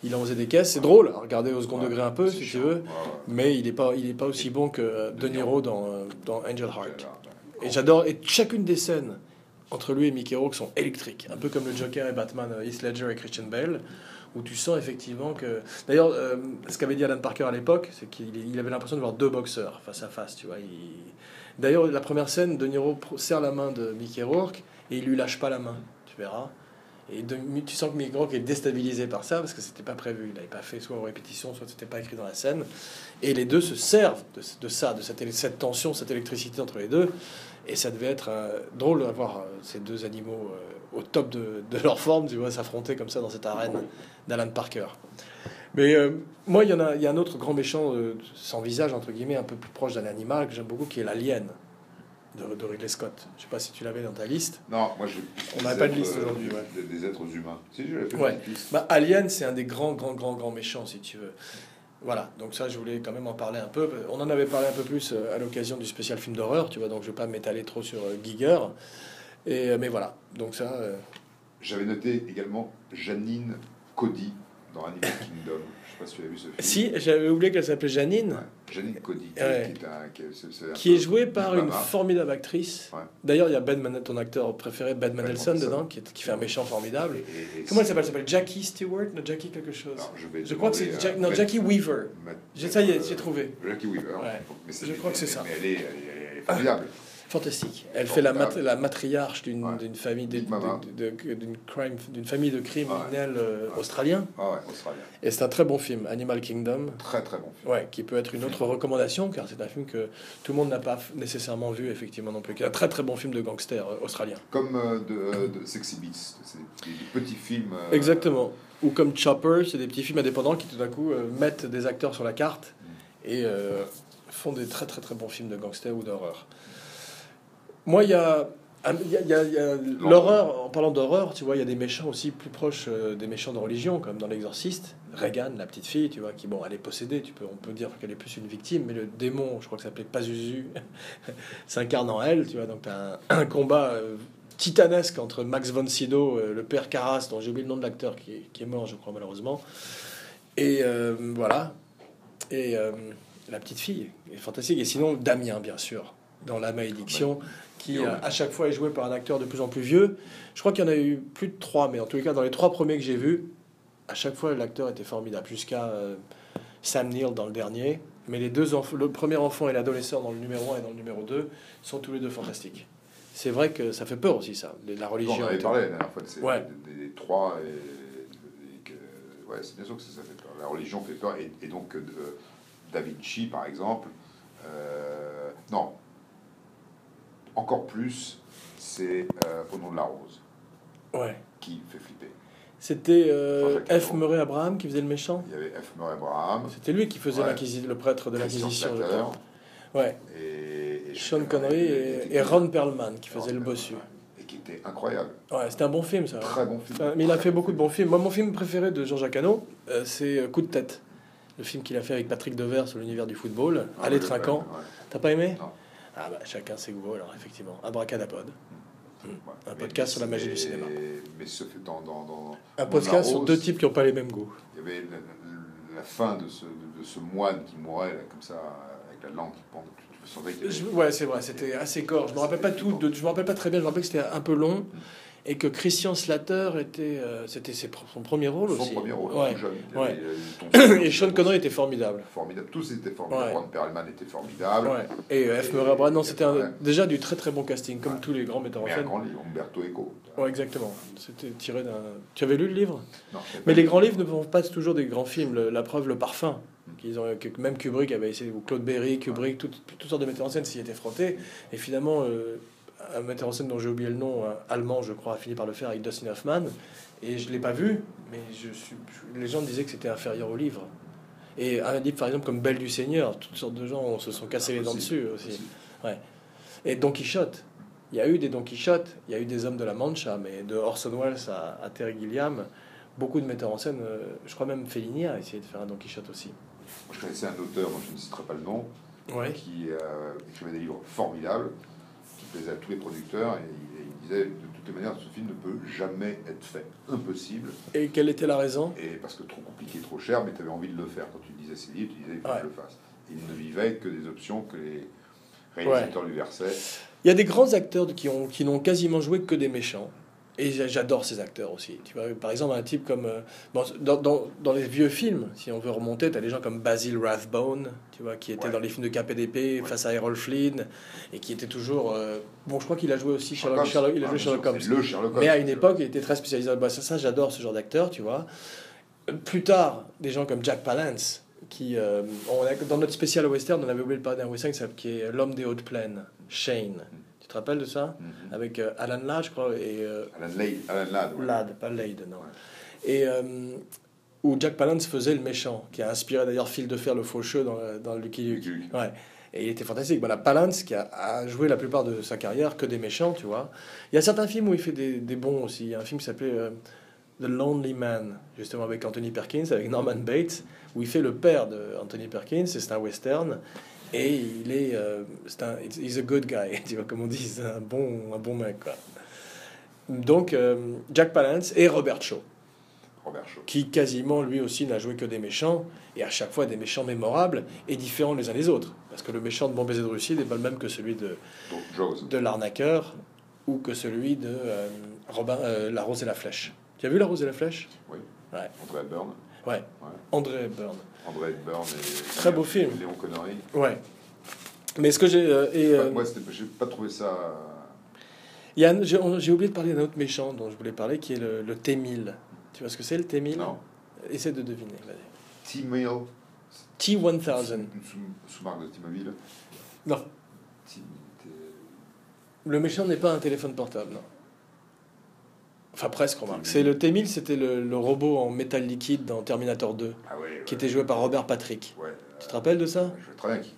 Il en faisait des caisses, c'est drôle à regarder au second degré un peu, si tu veux, mais il est pas, il est pas aussi bon que euh, De De Niro dans, euh, dans Angel Heart. Et j'adore, et chacune des scènes entre lui et Mickey Rourke sont électriques, un peu comme le Joker et Batman, euh, Heath Ledger et Christian Bale, où tu sens effectivement que. D'ailleurs, euh, ce qu'avait dit Alan Parker à l'époque, c'est qu'il il avait l'impression de voir deux boxeurs face à face, tu vois. Il- D'ailleurs, la première scène, De Niro serre la main de Mickey Rourke et il lui lâche pas la main, tu verras. Et tu sens que Rourke est déstabilisé par ça parce que c'était pas prévu. Il n'avait pas fait soit aux répétitions, soit c'était pas écrit dans la scène. Et les deux se servent de, ça, de cette, tension, cette électricité entre les deux. Et ça devait être euh, drôle d'avoir euh, ces deux animaux euh, au top de, leur forme, tu vois, s'affronter comme ça dans cette arène d'Alan Parker. Mais euh, moi, il y en a, y a un autre grand méchant sans visage, entre guillemets, un peu plus proche d'un animal que j'aime beaucoup, qui est l'alien de, de Ridley Scott. Je sais pas si tu l'avais dans ta liste. Non, moi je. On n'a pas de liste euh, aujourd'hui, ouais. Des, des êtres humains. Si, je fait Ouais. Bah, Alien, c'est un des grands, grands, grands, grands méchants, si tu veux. Voilà, donc ça, je voulais quand même en parler un peu. On en avait parlé un peu plus euh, à l'occasion du spécial film d'horreur, tu vois, donc je vais pas m'étaler trop sur euh, Giger. Et, euh, mais voilà, donc ça, euh, J'avais noté également Janine Cody dans Animal Kingdom. Je sais pas si tu as vu ce film. Si, j'avais oublié qu'elle s'appelait Janine, Ouais. Janine Cody, qui, Ouais. qui est. Qui jouée par une formidable actrice. Ouais. D'ailleurs, il y a Ben Man- ton acteur préféré, Mendelsohn, Mendelsohn. dedans, qui, est- qui fait un méchant formidable. Et- et- et Comment elle s'appelle? Elle s'appelle Jackie Stewart? Non, Jackie quelque chose. Alors, je, crois que c'est Jack- non, Jackie Weaver. Matt- Ça y est, j'ai trouvé. Jackie Weaver. Mais Je crois que c'est ça. Mais elle est, elle est- elle est formidable. Fantastique. Elle fait la, mat- la matriarche d'une Ouais. famille d'une crime d'une famille de criminels euh, Ouais. australiens. Ah ouais, australien. Et c'est un très bon film, Animal Kingdom. Très très bon film. Ouais, qui peut être une autre recommandation, car c'est un film que tout le monde n'a pas nécessairement vu, effectivement, non plus. Un très très bon film de gangster euh, australien. Comme euh, de, de Sexy Beats, c'est des, petits films. euh, Exactement. Ou comme Chopper, c'est des petits films indépendants qui tout d'un coup euh, mettent des acteurs sur la carte et euh, font des très très très bons films de gangster ou d'horreur. Moi, il y a, il y a- a- l'horreur, en parlant d'horreur, tu vois, il y a des méchants aussi plus proches euh, des méchants de religion, comme dans L'Exorciste. Regan, la petite fille, tu vois, qui, bon, elle est possédée, tu peux, on peut dire qu'elle est plus une victime, mais le démon, je crois que ça s'appelait Pazuzu, s'incarne en elle, tu vois, donc tu as un, un combat euh, titanesque entre Max von Sydow, euh, le père Carras, dont j'ai oublié le nom de l'acteur qui, est- qui est mort, je crois, malheureusement. Et euh, voilà. Et la petite fille est fantastique. Et sinon, Damien, bien sûr, dans La Malédiction, qui euh, à chaque fois est joué par un acteur de plus en plus vieux. Je crois qu'il y en a eu plus de trois, mais en tous les cas, dans les trois premiers que j'ai vus, à chaque fois, l'acteur était formidable, jusqu'à euh, Sam Neill dans le dernier. Mais les deux enfants, le premier enfant et l'adolescent dans le numéro 1 et dans le numéro 2 sont tous les deux fantastiques. C'est vrai que ça fait peur aussi, ça, la On religion. en avait parlé la dernière fois de ces Ouais. des, des- des trois. Et, et que- ouais, c'est bien sûr que ça, ça fait peur. La religion fait peur. Et, et donc, euh, Da Vinci, par exemple. euh, non. Encore plus, c'est euh, Au nom de la rose Ouais. qui fait flipper. C'était euh, F. Murray Abraham qui faisait le méchant. Il y avait F. Murray Abraham C'était lui qui faisait Ouais. le prêtre de l'Inquisition. Ouais. et, et Sean Connery et, et Ron Perlman qui faisait le bossu. Et qui était incroyable. Ouais, c'était un bon film, ça. Très bon film. Enfin, mais il a fait beaucoup de bons films. Moi, mon film préféré de Jean-Jacques Hano, euh, c'est euh, Coup de tête. Le film qu'il a fait avec Patrick Devers sur l'univers du football. Ah, Allez ouais, Trinquant. ouais. T'as pas aimé? Non. Ah bah chacun ses goûts alors effectivement. Abracadapod. Ouais. Un podcast sur la magie du cinéma. Mais ce fait dans, dans, dans Un podcast sur deux types qui n'ont pas les mêmes goûts. il y avait la, la- la fin de ce, de, de ce moine qui mourait là, comme ça avec la langue qui pendait. Je- ouais, c'est vrai, c'était assez corps. Je me rappelle pas tout, de- je me rappelle pas très bien. Je me rappelle que c'était un peu long et que Christian Slater était, euh, c'était son premier rôle son aussi. premier rôle, Ouais. tout jeune. Il Ouais. avait, euh, Et Sean Connery était formidable. formidable. Tous étaient formidables. Ouais. Ron Perlman était formidable. Et euh, F. Murray non, c'était déjà du très très bon casting, comme tous les grands metteurs en Mais un scène. grand livre, Umberto Eco. Ouais, exactement. C'était tiré d'un. Tu avais lu le livre? Non, Mais les grands livres ne font pas toujours des grands films. Le- la preuve, le parfum. Qu'ils ont, que même Kubrick avait essayé, ou Claude Berry, Kubrick, toutes, sortes de metteurs en scène s'y étaient frottés. Et finalement, euh, un metteur en scène dont j'ai oublié le nom, un allemand, je crois, a fini par le faire avec Dustin Hoffman. Et je ne l'ai pas vu, mais je suis, je- les gens disaient que c'était inférieur au livre. Et un livre, par exemple, comme Belle du Seigneur, toutes sortes de gens se sont cassés les dents dessus aussi. Possible. Et Don Quichotte. Il y a eu des Don Quichotte, il y a eu des Hommes de la Mancha, mais de Orson Welles à, à Terry Gilliam, beaucoup de metteurs en scène, euh, je crois même Fellini a essayé de faire un Don Quichotte aussi. Moi, je connaissais un auteur dont je ne citerai pas le nom, Ouais. qui euh, écrivait des livres formidables, plaisait à tous les producteurs, et il, il disait de toutes les manières, ce film ne peut jamais être fait. Impossible. Et quelle était la raison? Et parce que trop compliqué, trop cher, mais tu avais envie de le faire. Quand tu ses livres, tu disais il faut Ouais. que je le fasse. Il ne vivait que des options que les réalisateurs lui versaient. Il y a des grands acteurs qui ont qui n'ont quasiment joué que des méchants. Et j'a- j'adore ces acteurs aussi. Tu vois, par exemple, un type comme. euh, dans, dans, dans les vieux films, si on veut remonter, tu as des gens comme Basil Rathbone, tu vois, qui était Ouais. dans les films de KPDP face à Errol Flynn, et qui était toujours. euh, bon, je crois qu'il a joué aussi Sherlock, Sherlock- il a Ah, joué bien Sherlock Holmes. Le Sherlock Holmes. Mais à une époque, il était très spécialisé. Bah, ça, ça j'adore ce genre d'acteur, tu vois. Plus tard, des gens comme Jack Palance, qui, euh, on a- dans notre spécial western, on avait oublié de parler d'un western qui est L'homme des hautes plaines, Shane. Tu te rappelles de ça Mhm. Avec euh, Alan Ladd, je crois, et euh, Alan Ladd. Alan Ladd. ouais. Ladd, pas Lade, non. Ouais. Et euh, où Jack Palance faisait le méchant, qui a inspiré d'ailleurs Phil de Fer le faucheux dans, dans Lucky Luke. Ouais. Et il était fantastique. Voilà, Palance, qui a, a joué la plupart de sa carrière que des méchants, tu vois. Il y a certains films où il fait des, des bons aussi. Il y a un film qui s'appelait euh, The Lonely Man, justement avec Anthony Perkins, avec Norman Bates, où il fait le père de Anthony Perkins, et c'est un western. Et il est, euh, c'est un, he's a good guy, tu vois, comme on dit, c'est un bon, un bon mec, quoi. Donc, euh, Jack Palance et Robert Shaw Robert Shaw. qui quasiment lui aussi n'a joué que des méchants, et à chaque fois des méchants mémorables et différents les uns des autres. Parce que le méchant de Bon baiser de Russie n'est pas le même que celui de, Donc de l'arnaqueur ou que celui de euh, Robin, euh, La Rose et la Flèche. Tu as vu La Rose et la Flèche? Oui. Ouais. André Hepburn. Ouais. Ouais. André Hepburn. André Hepburn et. Très beau film. Léon Connery. Ouais. Mais ce que j'ai. euh, et, euh, Moi, j'ai pas trouvé ça. euh, j'ai oublié de parler d'un autre méchant dont je voulais parler qui est le, le T-1000. Tu vois ce que c'est le T-1000? Non. Essaie de deviner. vas-y. T-Mail. T-1000. Une sous- sous-marque de T-Mobile. Non, Le méchant n'est pas un téléphone portable, non. Enfin, presque, remarque. C'est le T-1000, c'était le, le robot en métal liquide dans Terminator 2, Ah ouais. qui était joué par Robert Patrick. Ouais. Tu te rappelles de ça? Je veux très bien qui.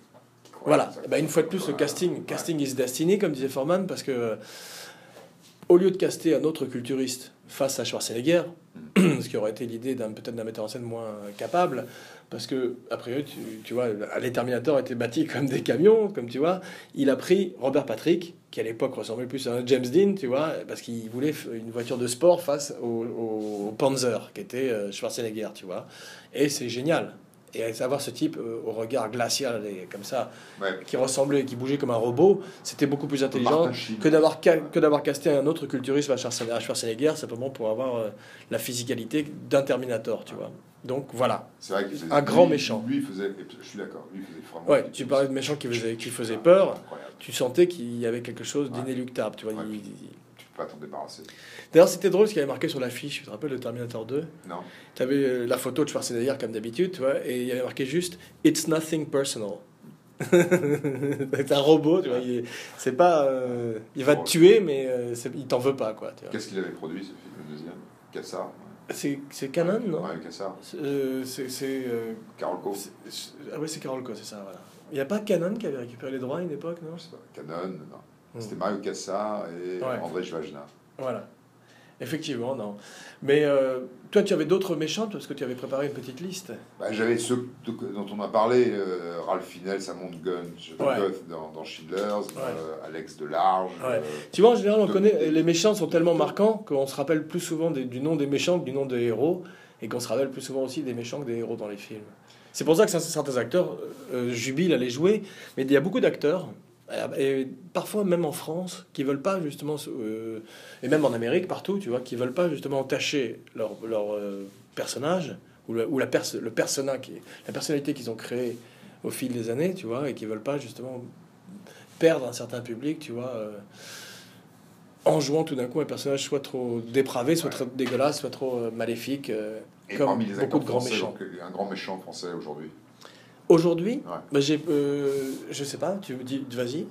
qui croit Voilà. ça. Ben, une fois de plus, le casting, Ouais. casting is destiny, comme disait Foreman, parce que euh, au lieu de caster un autre culturiste face à Schwarzenegger. ce qui aurait été l'idée d'un peut-être d'un metteur en scène moins capable, parce que a priori, tu, vois, les Terminators étaient bâtis comme des camions, comme tu vois. Il a pris Robert Patrick, qui à l'époque ressemblait plus à un James Dean, tu vois, parce qu'il voulait une voiture de sport face au, au- au Panzer, qui était euh, Schwarzenegger, tu vois. Et c'est génial. Et savoir ce type euh, au regard glacial et comme ça, Ouais. qui ressemblait, qui bougeait comme un robot, c'était beaucoup plus intelligent que d'avoir ca- casté un autre culturiste à Schwarzenegger, simplement pour avoir euh, la physicalité d'un Terminator, tu vois. Donc voilà. C'est vrai qu'il faisait- Un grand lui- méchant. Lui, il faisait. et Je suis d'accord. Lui, faisait vraiment. Ouais, tu parlais de méchants qui faisaient, qui faisaient peur. Incroyable. Tu sentais qu'il y avait quelque chose d'inéluctable, tu vois. Ouais. il- il- Tu peux pas t'en débarrasser. D'ailleurs, c'était drôle ce qu'il y avait marqué sur l'affiche. Tu te rappelles de Terminator 2 Non. Tu avais euh, la photo de Schwarzenegger comme d'habitude, tu vois, et il y avait marqué juste It's nothing personal. c'est un robot, tu vois. C'est pas, euh, il va te tuer, mais euh, il t'en veut pas, quoi. Qu'est-ce qu'il avait produit, ce film, le deuxième? Cassard. C'est c'est Canon, non? Ouais, Cassard. Euh, C'est euh, Carol Co. c'est- c'est- ah ouais, c'est Carol Co, c'est ça. Voilà. Il n'y a pas Canon qui avait récupéré les droits à une époque, non? Je sais pas. Canon, non. Hmm. C'était Mario Cassard et Ouais. André Schwajna. Voilà. Effectivement, non. Mais euh, toi, tu avais d'autres méchants, parce que tu avais préparé une petite liste. Bah, J'avais ceux de- dont on a parlé, euh, Ralph Fiennes, Samon Gunn, Ouais. Goth dans, dans Schindler's, euh, Alex Delarge. Ouais. euh, Tu vois, en général, on De- connaît, les méchants sont tellement marquants qu'on se rappelle plus souvent des- du nom des méchants que du nom des héros, et qu'on se rappelle plus souvent aussi des méchants que des héros dans les films. C'est pour ça que certains acteurs euh, jubilent à les jouer, mais il y a beaucoup d'acteurs, euh, et parfois même en France, qui veulent pas justement, euh, et même en Amérique, partout, tu vois, qui veulent pas justement entacher leur, leur euh, personnage, ou, le, ou la pers le persona qui, la personnalité qu'ils ont créée au fil des années, tu vois, et qui veulent pas justement perdre un certain public, tu vois. euh, en jouant tout d'un coup un personnage soit trop dépravé, soit Ouais. trop dégueulasse, soit trop euh, maléfique, euh, Et comme parmi les beaucoup de grands français, méchants. donc, un grand méchant français aujourd'hui. Aujourd'hui, Ouais. bah, j'ai, euh, je sais pas, tu me dis, vas-y.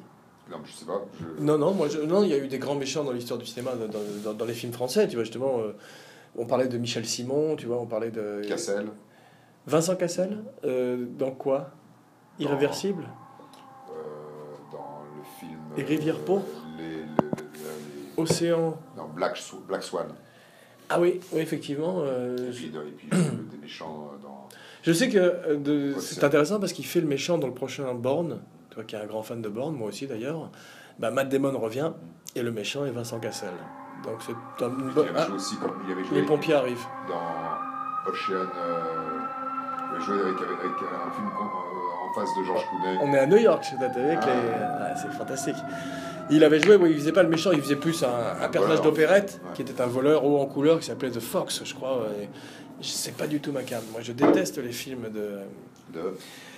Non, je sais pas. Je... Non, non, moi, je- non, il y a eu des grands méchants dans l'histoire du cinéma, dans, dans- dans les films français, tu vois, justement. euh, on parlait de Michel Simon, tu vois, on parlait de. Cassel. Vincent Cassel euh, Dans quoi? Irréversible? Dans le film. Les rivières pourpres les, les, les- les- Océan. Non, Black, Sw- Black Swan. Ah oui, oui effectivement. Et puis, et des méchants dans. Je sais que euh, de- Ouais, c'est intéressant parce qu'il fait le méchant dans le prochain Bourne, toi qui es un grand fan de Bourne, moi aussi d'ailleurs. Bah, Matt Damon revient et le méchant est Vincent Cassel. Donc c'est un Il avait ah, joué aussi comme il avait joué les pompiers arrivent. dans Ocean. Euh, il avait joué avec, avec, avec un film euh, face de Georges Clooney. On est à New York, avec Ah. les- ah, c'est fantastique. Il avait joué, oui, il faisait pas le méchant, il faisait plus un, un personnage d'opérette Ouais. qui était un voleur haut en couleur qui s'appelait The Fox, je crois. et sais pas du tout ma cam. Moi, je déteste les films de De...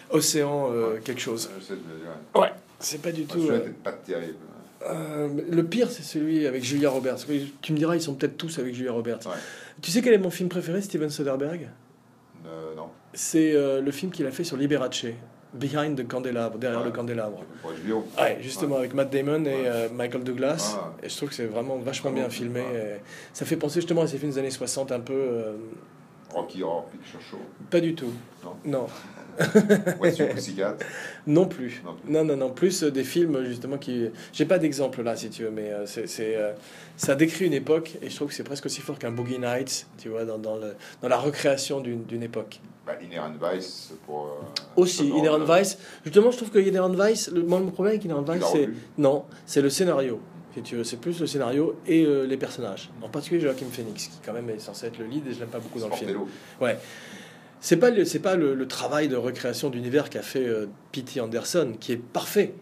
Océan euh, Ouais. quelque chose. Je sais, je veux dire. Ouais, c'est pas du Moi, tout. Euh, pas terrible. euh, le pire, c'est celui avec Julia Roberts. Tu me diras, ils sont peut-être tous avec Julia Roberts. Ouais. Tu sais quel est mon film préféré, Steven Soderbergh? Non. C'est le film qu'il a fait sur Liberace, Behind the Candelabre, derrière Ouais. le candélabre. Ouais, justement, avec Matt Damon et euh, Michael Douglas. Ah. Et je trouve que c'est vraiment vachement Vraiment, bien filmé. ça fait penser justement à ces films des années 60 un peu. euh, Rocky Horror Picture Show. pas du tout. Non. Non. Pussycat. Non plus. Non plus. Non, non. Plus euh, des films justement qui. J'ai pas d'exemple là, si tu veux, mais euh, c'est, c'est, euh, ça décrit une époque et je trouve que c'est presque aussi fort qu'un Boogie Nights, tu vois, dans, dans, le, dans la recréation d'une, d'une époque. Bah, Inherent Vice pour. euh, Aussi, Inherent Vice. Justement, je trouve que Inherent Vice, le, moi, mon problème avec Inherent Vice, c'est. Non, c'est le scénario. Si tu veux, c'est plus le scénario et euh, les personnages. En particulier Joachim Phoenix, qui quand même est censé être le lead et je l'aime pas beaucoup dans le film. Ouais. C'est pas le, c'est pas le, le travail de recréation d'univers qu'a fait euh, P.T. Anderson, qui est parfait,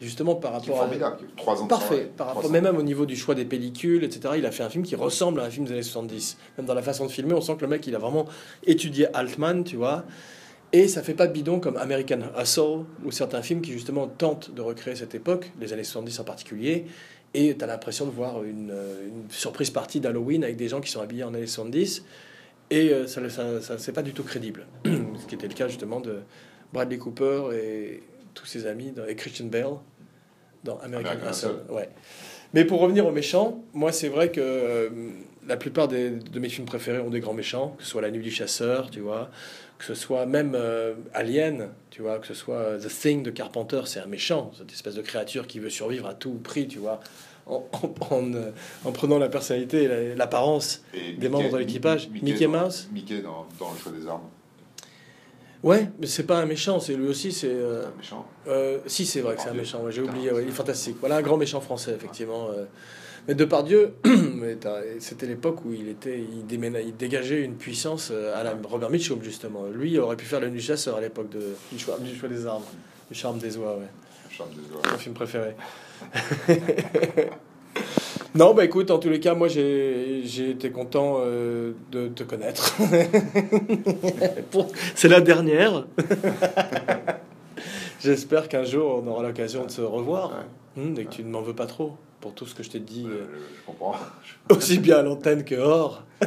justement par rapport à formidable. Trois ans parfait, travail. par rapport mais même au niveau du choix des pellicules, etc. Il a fait un film qui ressemble à un film des années 70. Même dans la façon de filmer, on sent que le mec il a vraiment étudié Altman, tu vois. Et ça fait pas bidon comme American Hustle ou certains films qui justement tentent de recréer cette époque, les années 70 en particulier. Et tu as l'impression de voir une, euh, une surprise partie d'Halloween avec des gens qui sont habillés en années 70. Et euh, ça, ça, ça- c'est pas du tout crédible. Ce qui était le cas justement de Bradley Cooper et tous ses amis, dans- et Christian Bale dans American, American Hustle. Hustle. Ouais. Mais pour revenir aux méchants, moi c'est vrai que euh, la plupart des- de mes films préférés ont des grands méchants, que ce soit La Nuit du Chasseur, tu vois, que ce soit même euh, Alien, tu vois, que ce soit euh, The Thing de Carpenter, c'est un méchant, cette espèce de créature qui veut survivre à tout prix, tu vois, en, en, en, euh, en prenant la personnalité et la- l'apparence. Des membres de l'équipage. Mickey Mouse. Mickey dans, dans le choix des armes. Ouais, mais c'est pas un méchant, c'est lui aussi, c'est. euh, méchant. Si, c'est vrai que c'est un méchant, ouais, j'ai oublié, ouais, il est fantastique. Voilà un grand méchant français, effectivement. Mais Depardieu, c'était l'époque où il, était, il, déména- il dégageait une puissance euh, à la Robert Mitchum, justement. Lui, il aurait pu faire le nu chasseur à l'époque de, du, choix, du choix des armes, du charme des oies, ouais. Le charme des oies. Mon film préféré. non, bah écoute, en tous les cas, moi j'ai j'ai été content euh, de te connaître. Pour- C'est la dernière. J'espère qu'un jour on aura l'occasion de se revoir Ouais. Et que tu ne m'en veux pas trop pour tout ce que je t'ai dit, Euh, je comprends. aussi bien à l'antenne que hors.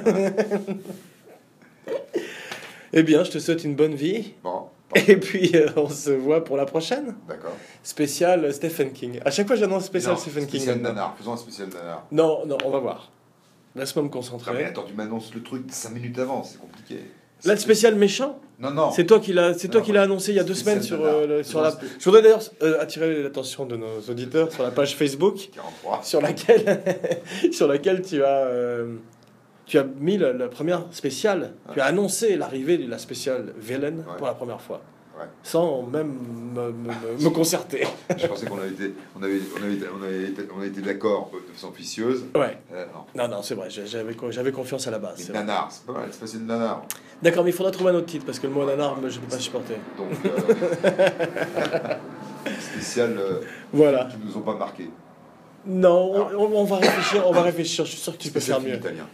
eh bien, je te souhaite une bonne vie Bon, et puis euh, on se voit pour la prochaine. d'accord. Spécial Stephen King. À chaque fois, j'annonce spécial Non, Stephen King. Spécial nanar. Faisons un spécial nanar. Non, non, on va voir. Laisse-moi me Non, mais concentrer. attends, tu m'annonces le truc 5 minutes avant, c'est compliqué. Là, le spécial méchant, Non, non. c'est toi qui l'as, l'as annoncé il y a deux semaines sur, euh, le- sur la. Je voudrais d'ailleurs euh, attirer l'attention de nos auditeurs sur la page Facebook 43. sur laquelle, sur laquelle tu as, euh, tu as mis la, la première spéciale. Tu as annoncé l'arrivée de la spéciale Villain Ouais. pour la première fois, Ouais. sans même me, me- me- concerter. Je pensais qu'on avait été, on avait, on avait, on avait été, on avait été d'accord de façon officieuse. Ouais. Euh, non. Non, non, c'est vrai. J'avais, j'avais confiance à la base. Nanar, c'est pas mal, c'est spécial nanar. D'accord, mais il faudra trouver un autre titre parce que le mot nanar, je ne peux pas supporter. Donc, euh, spécial euh, Voilà. qui nous ont pas marqué. Non, on, on va réfléchir, on va réfléchir. Je suis sûr que tu peux faire mieux. italien.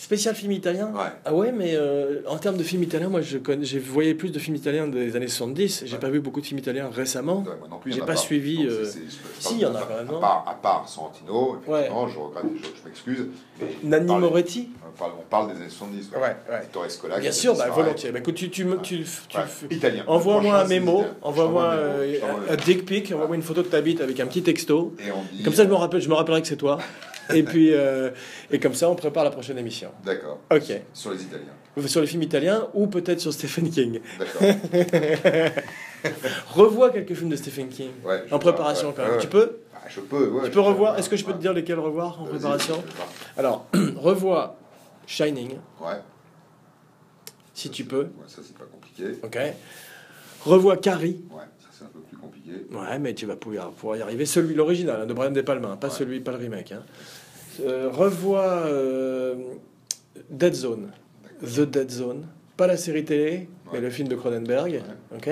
Spécial film italien Ouais. Ah ouais, mais euh, en termes de films italiens, moi je connais, j'ai voyé plus de films italiens des années 70. J'ai Ouais. pas vu beaucoup de films italiens récemment. Ouais, moi non plus, J'ai a pas suivi, euh, c'est- c'est- je- si, il y en a quand même, À part, à part Sorrentino, effectivement, je regrette, je, je m'excuse. mais Nanni parle- Moretti On parle, on parle des années 70. quoi. Ouais, ouais. Scola, Bien sûr, bah, volontiers. Bah, écoute, tu, tu, tu, tu- Italien. envoie-moi un mémo, italien. Envoie-moi un euh, un, dick pic, envoie-moi une photo de ta bite avec un petit texto. Comme ça, je me rappelle, je me rappellerai que c'est toi. et puis, euh, et comme ça, on prépare la prochaine émission. D'accord. Ok. Sur les Italiens. Sur les films italiens ou peut-être sur Stephen King. D'accord. Revois quelques films de Stephen King. Ouais, En préparation ouais, quand même. ouais, Tu peux je peux, ouais. Tu peux revoir. Est-ce que je peux te dire lesquels revoir en préparation Alors, revois Shining. Ouais. si Ça, tu peux. Ouais, ça, c'est pas compliqué. Ok. Revois Carrie. Ouais, ça, c'est un peu plus compliqué. Ouais, mais tu vas pouvoir, pouvoir y arriver. Celui, l'original, hein, de Brian De Palma, hein, pas celui, pas le remake. hein. Euh, revois euh, Dead Zone. The Dead Zone. Pas la série télé, mais le film de Cronenberg. Ok.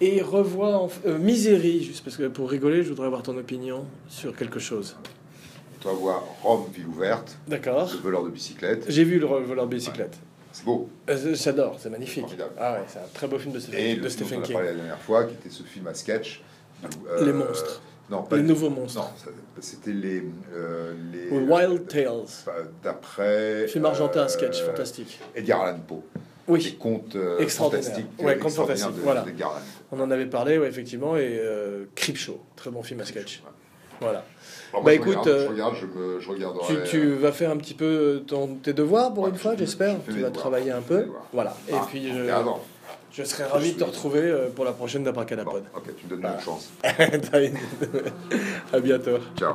Et revois en... euh, Misery, juste parce que pour rigoler, je voudrais avoir ton opinion sur quelque chose. Tu vas voir Rome, ville ouverte, D'accord. le voleur de bicyclette. J'ai vu le voleur de bicyclette. C'est beau. Euh, J'adore, c'est magnifique. Formidable. Ah ouais, c'est un très beau film de Et Stephen, le de film dont Stephen on a King. parlé la dernière fois, qui était ce film à sketch. où, euh, Les monstres. Non, pas Les nouveaux monstres. Non, c'était les. euh, les Wild Tales. Enfin, D'après. Film argentin, euh, sketch fantastique. Edgar Allan Poe. Des Oui, contes euh, Extraordinaire. fantastiques. Ouais, euh, contes fantastiques, voilà. on en avait parlé, ouais, effectivement, et euh, Creepshow, très bon film à sketch. Voilà. Alors, Bah, moi, je écoute, regarde, euh, je regarde, je, me, je regarderai. Tu, tu vas faire un petit peu ton, tes devoirs pour Ouais, une fois, j'espère. Tu vas devoirs, travailler un peu. Voilà. Et Ah, puis, je, fait avant. je serai ravi de te retrouver euh, pour la prochaine Bon, d'Abracadapod. ok, tu me donnes une chance. à bientôt. Ciao.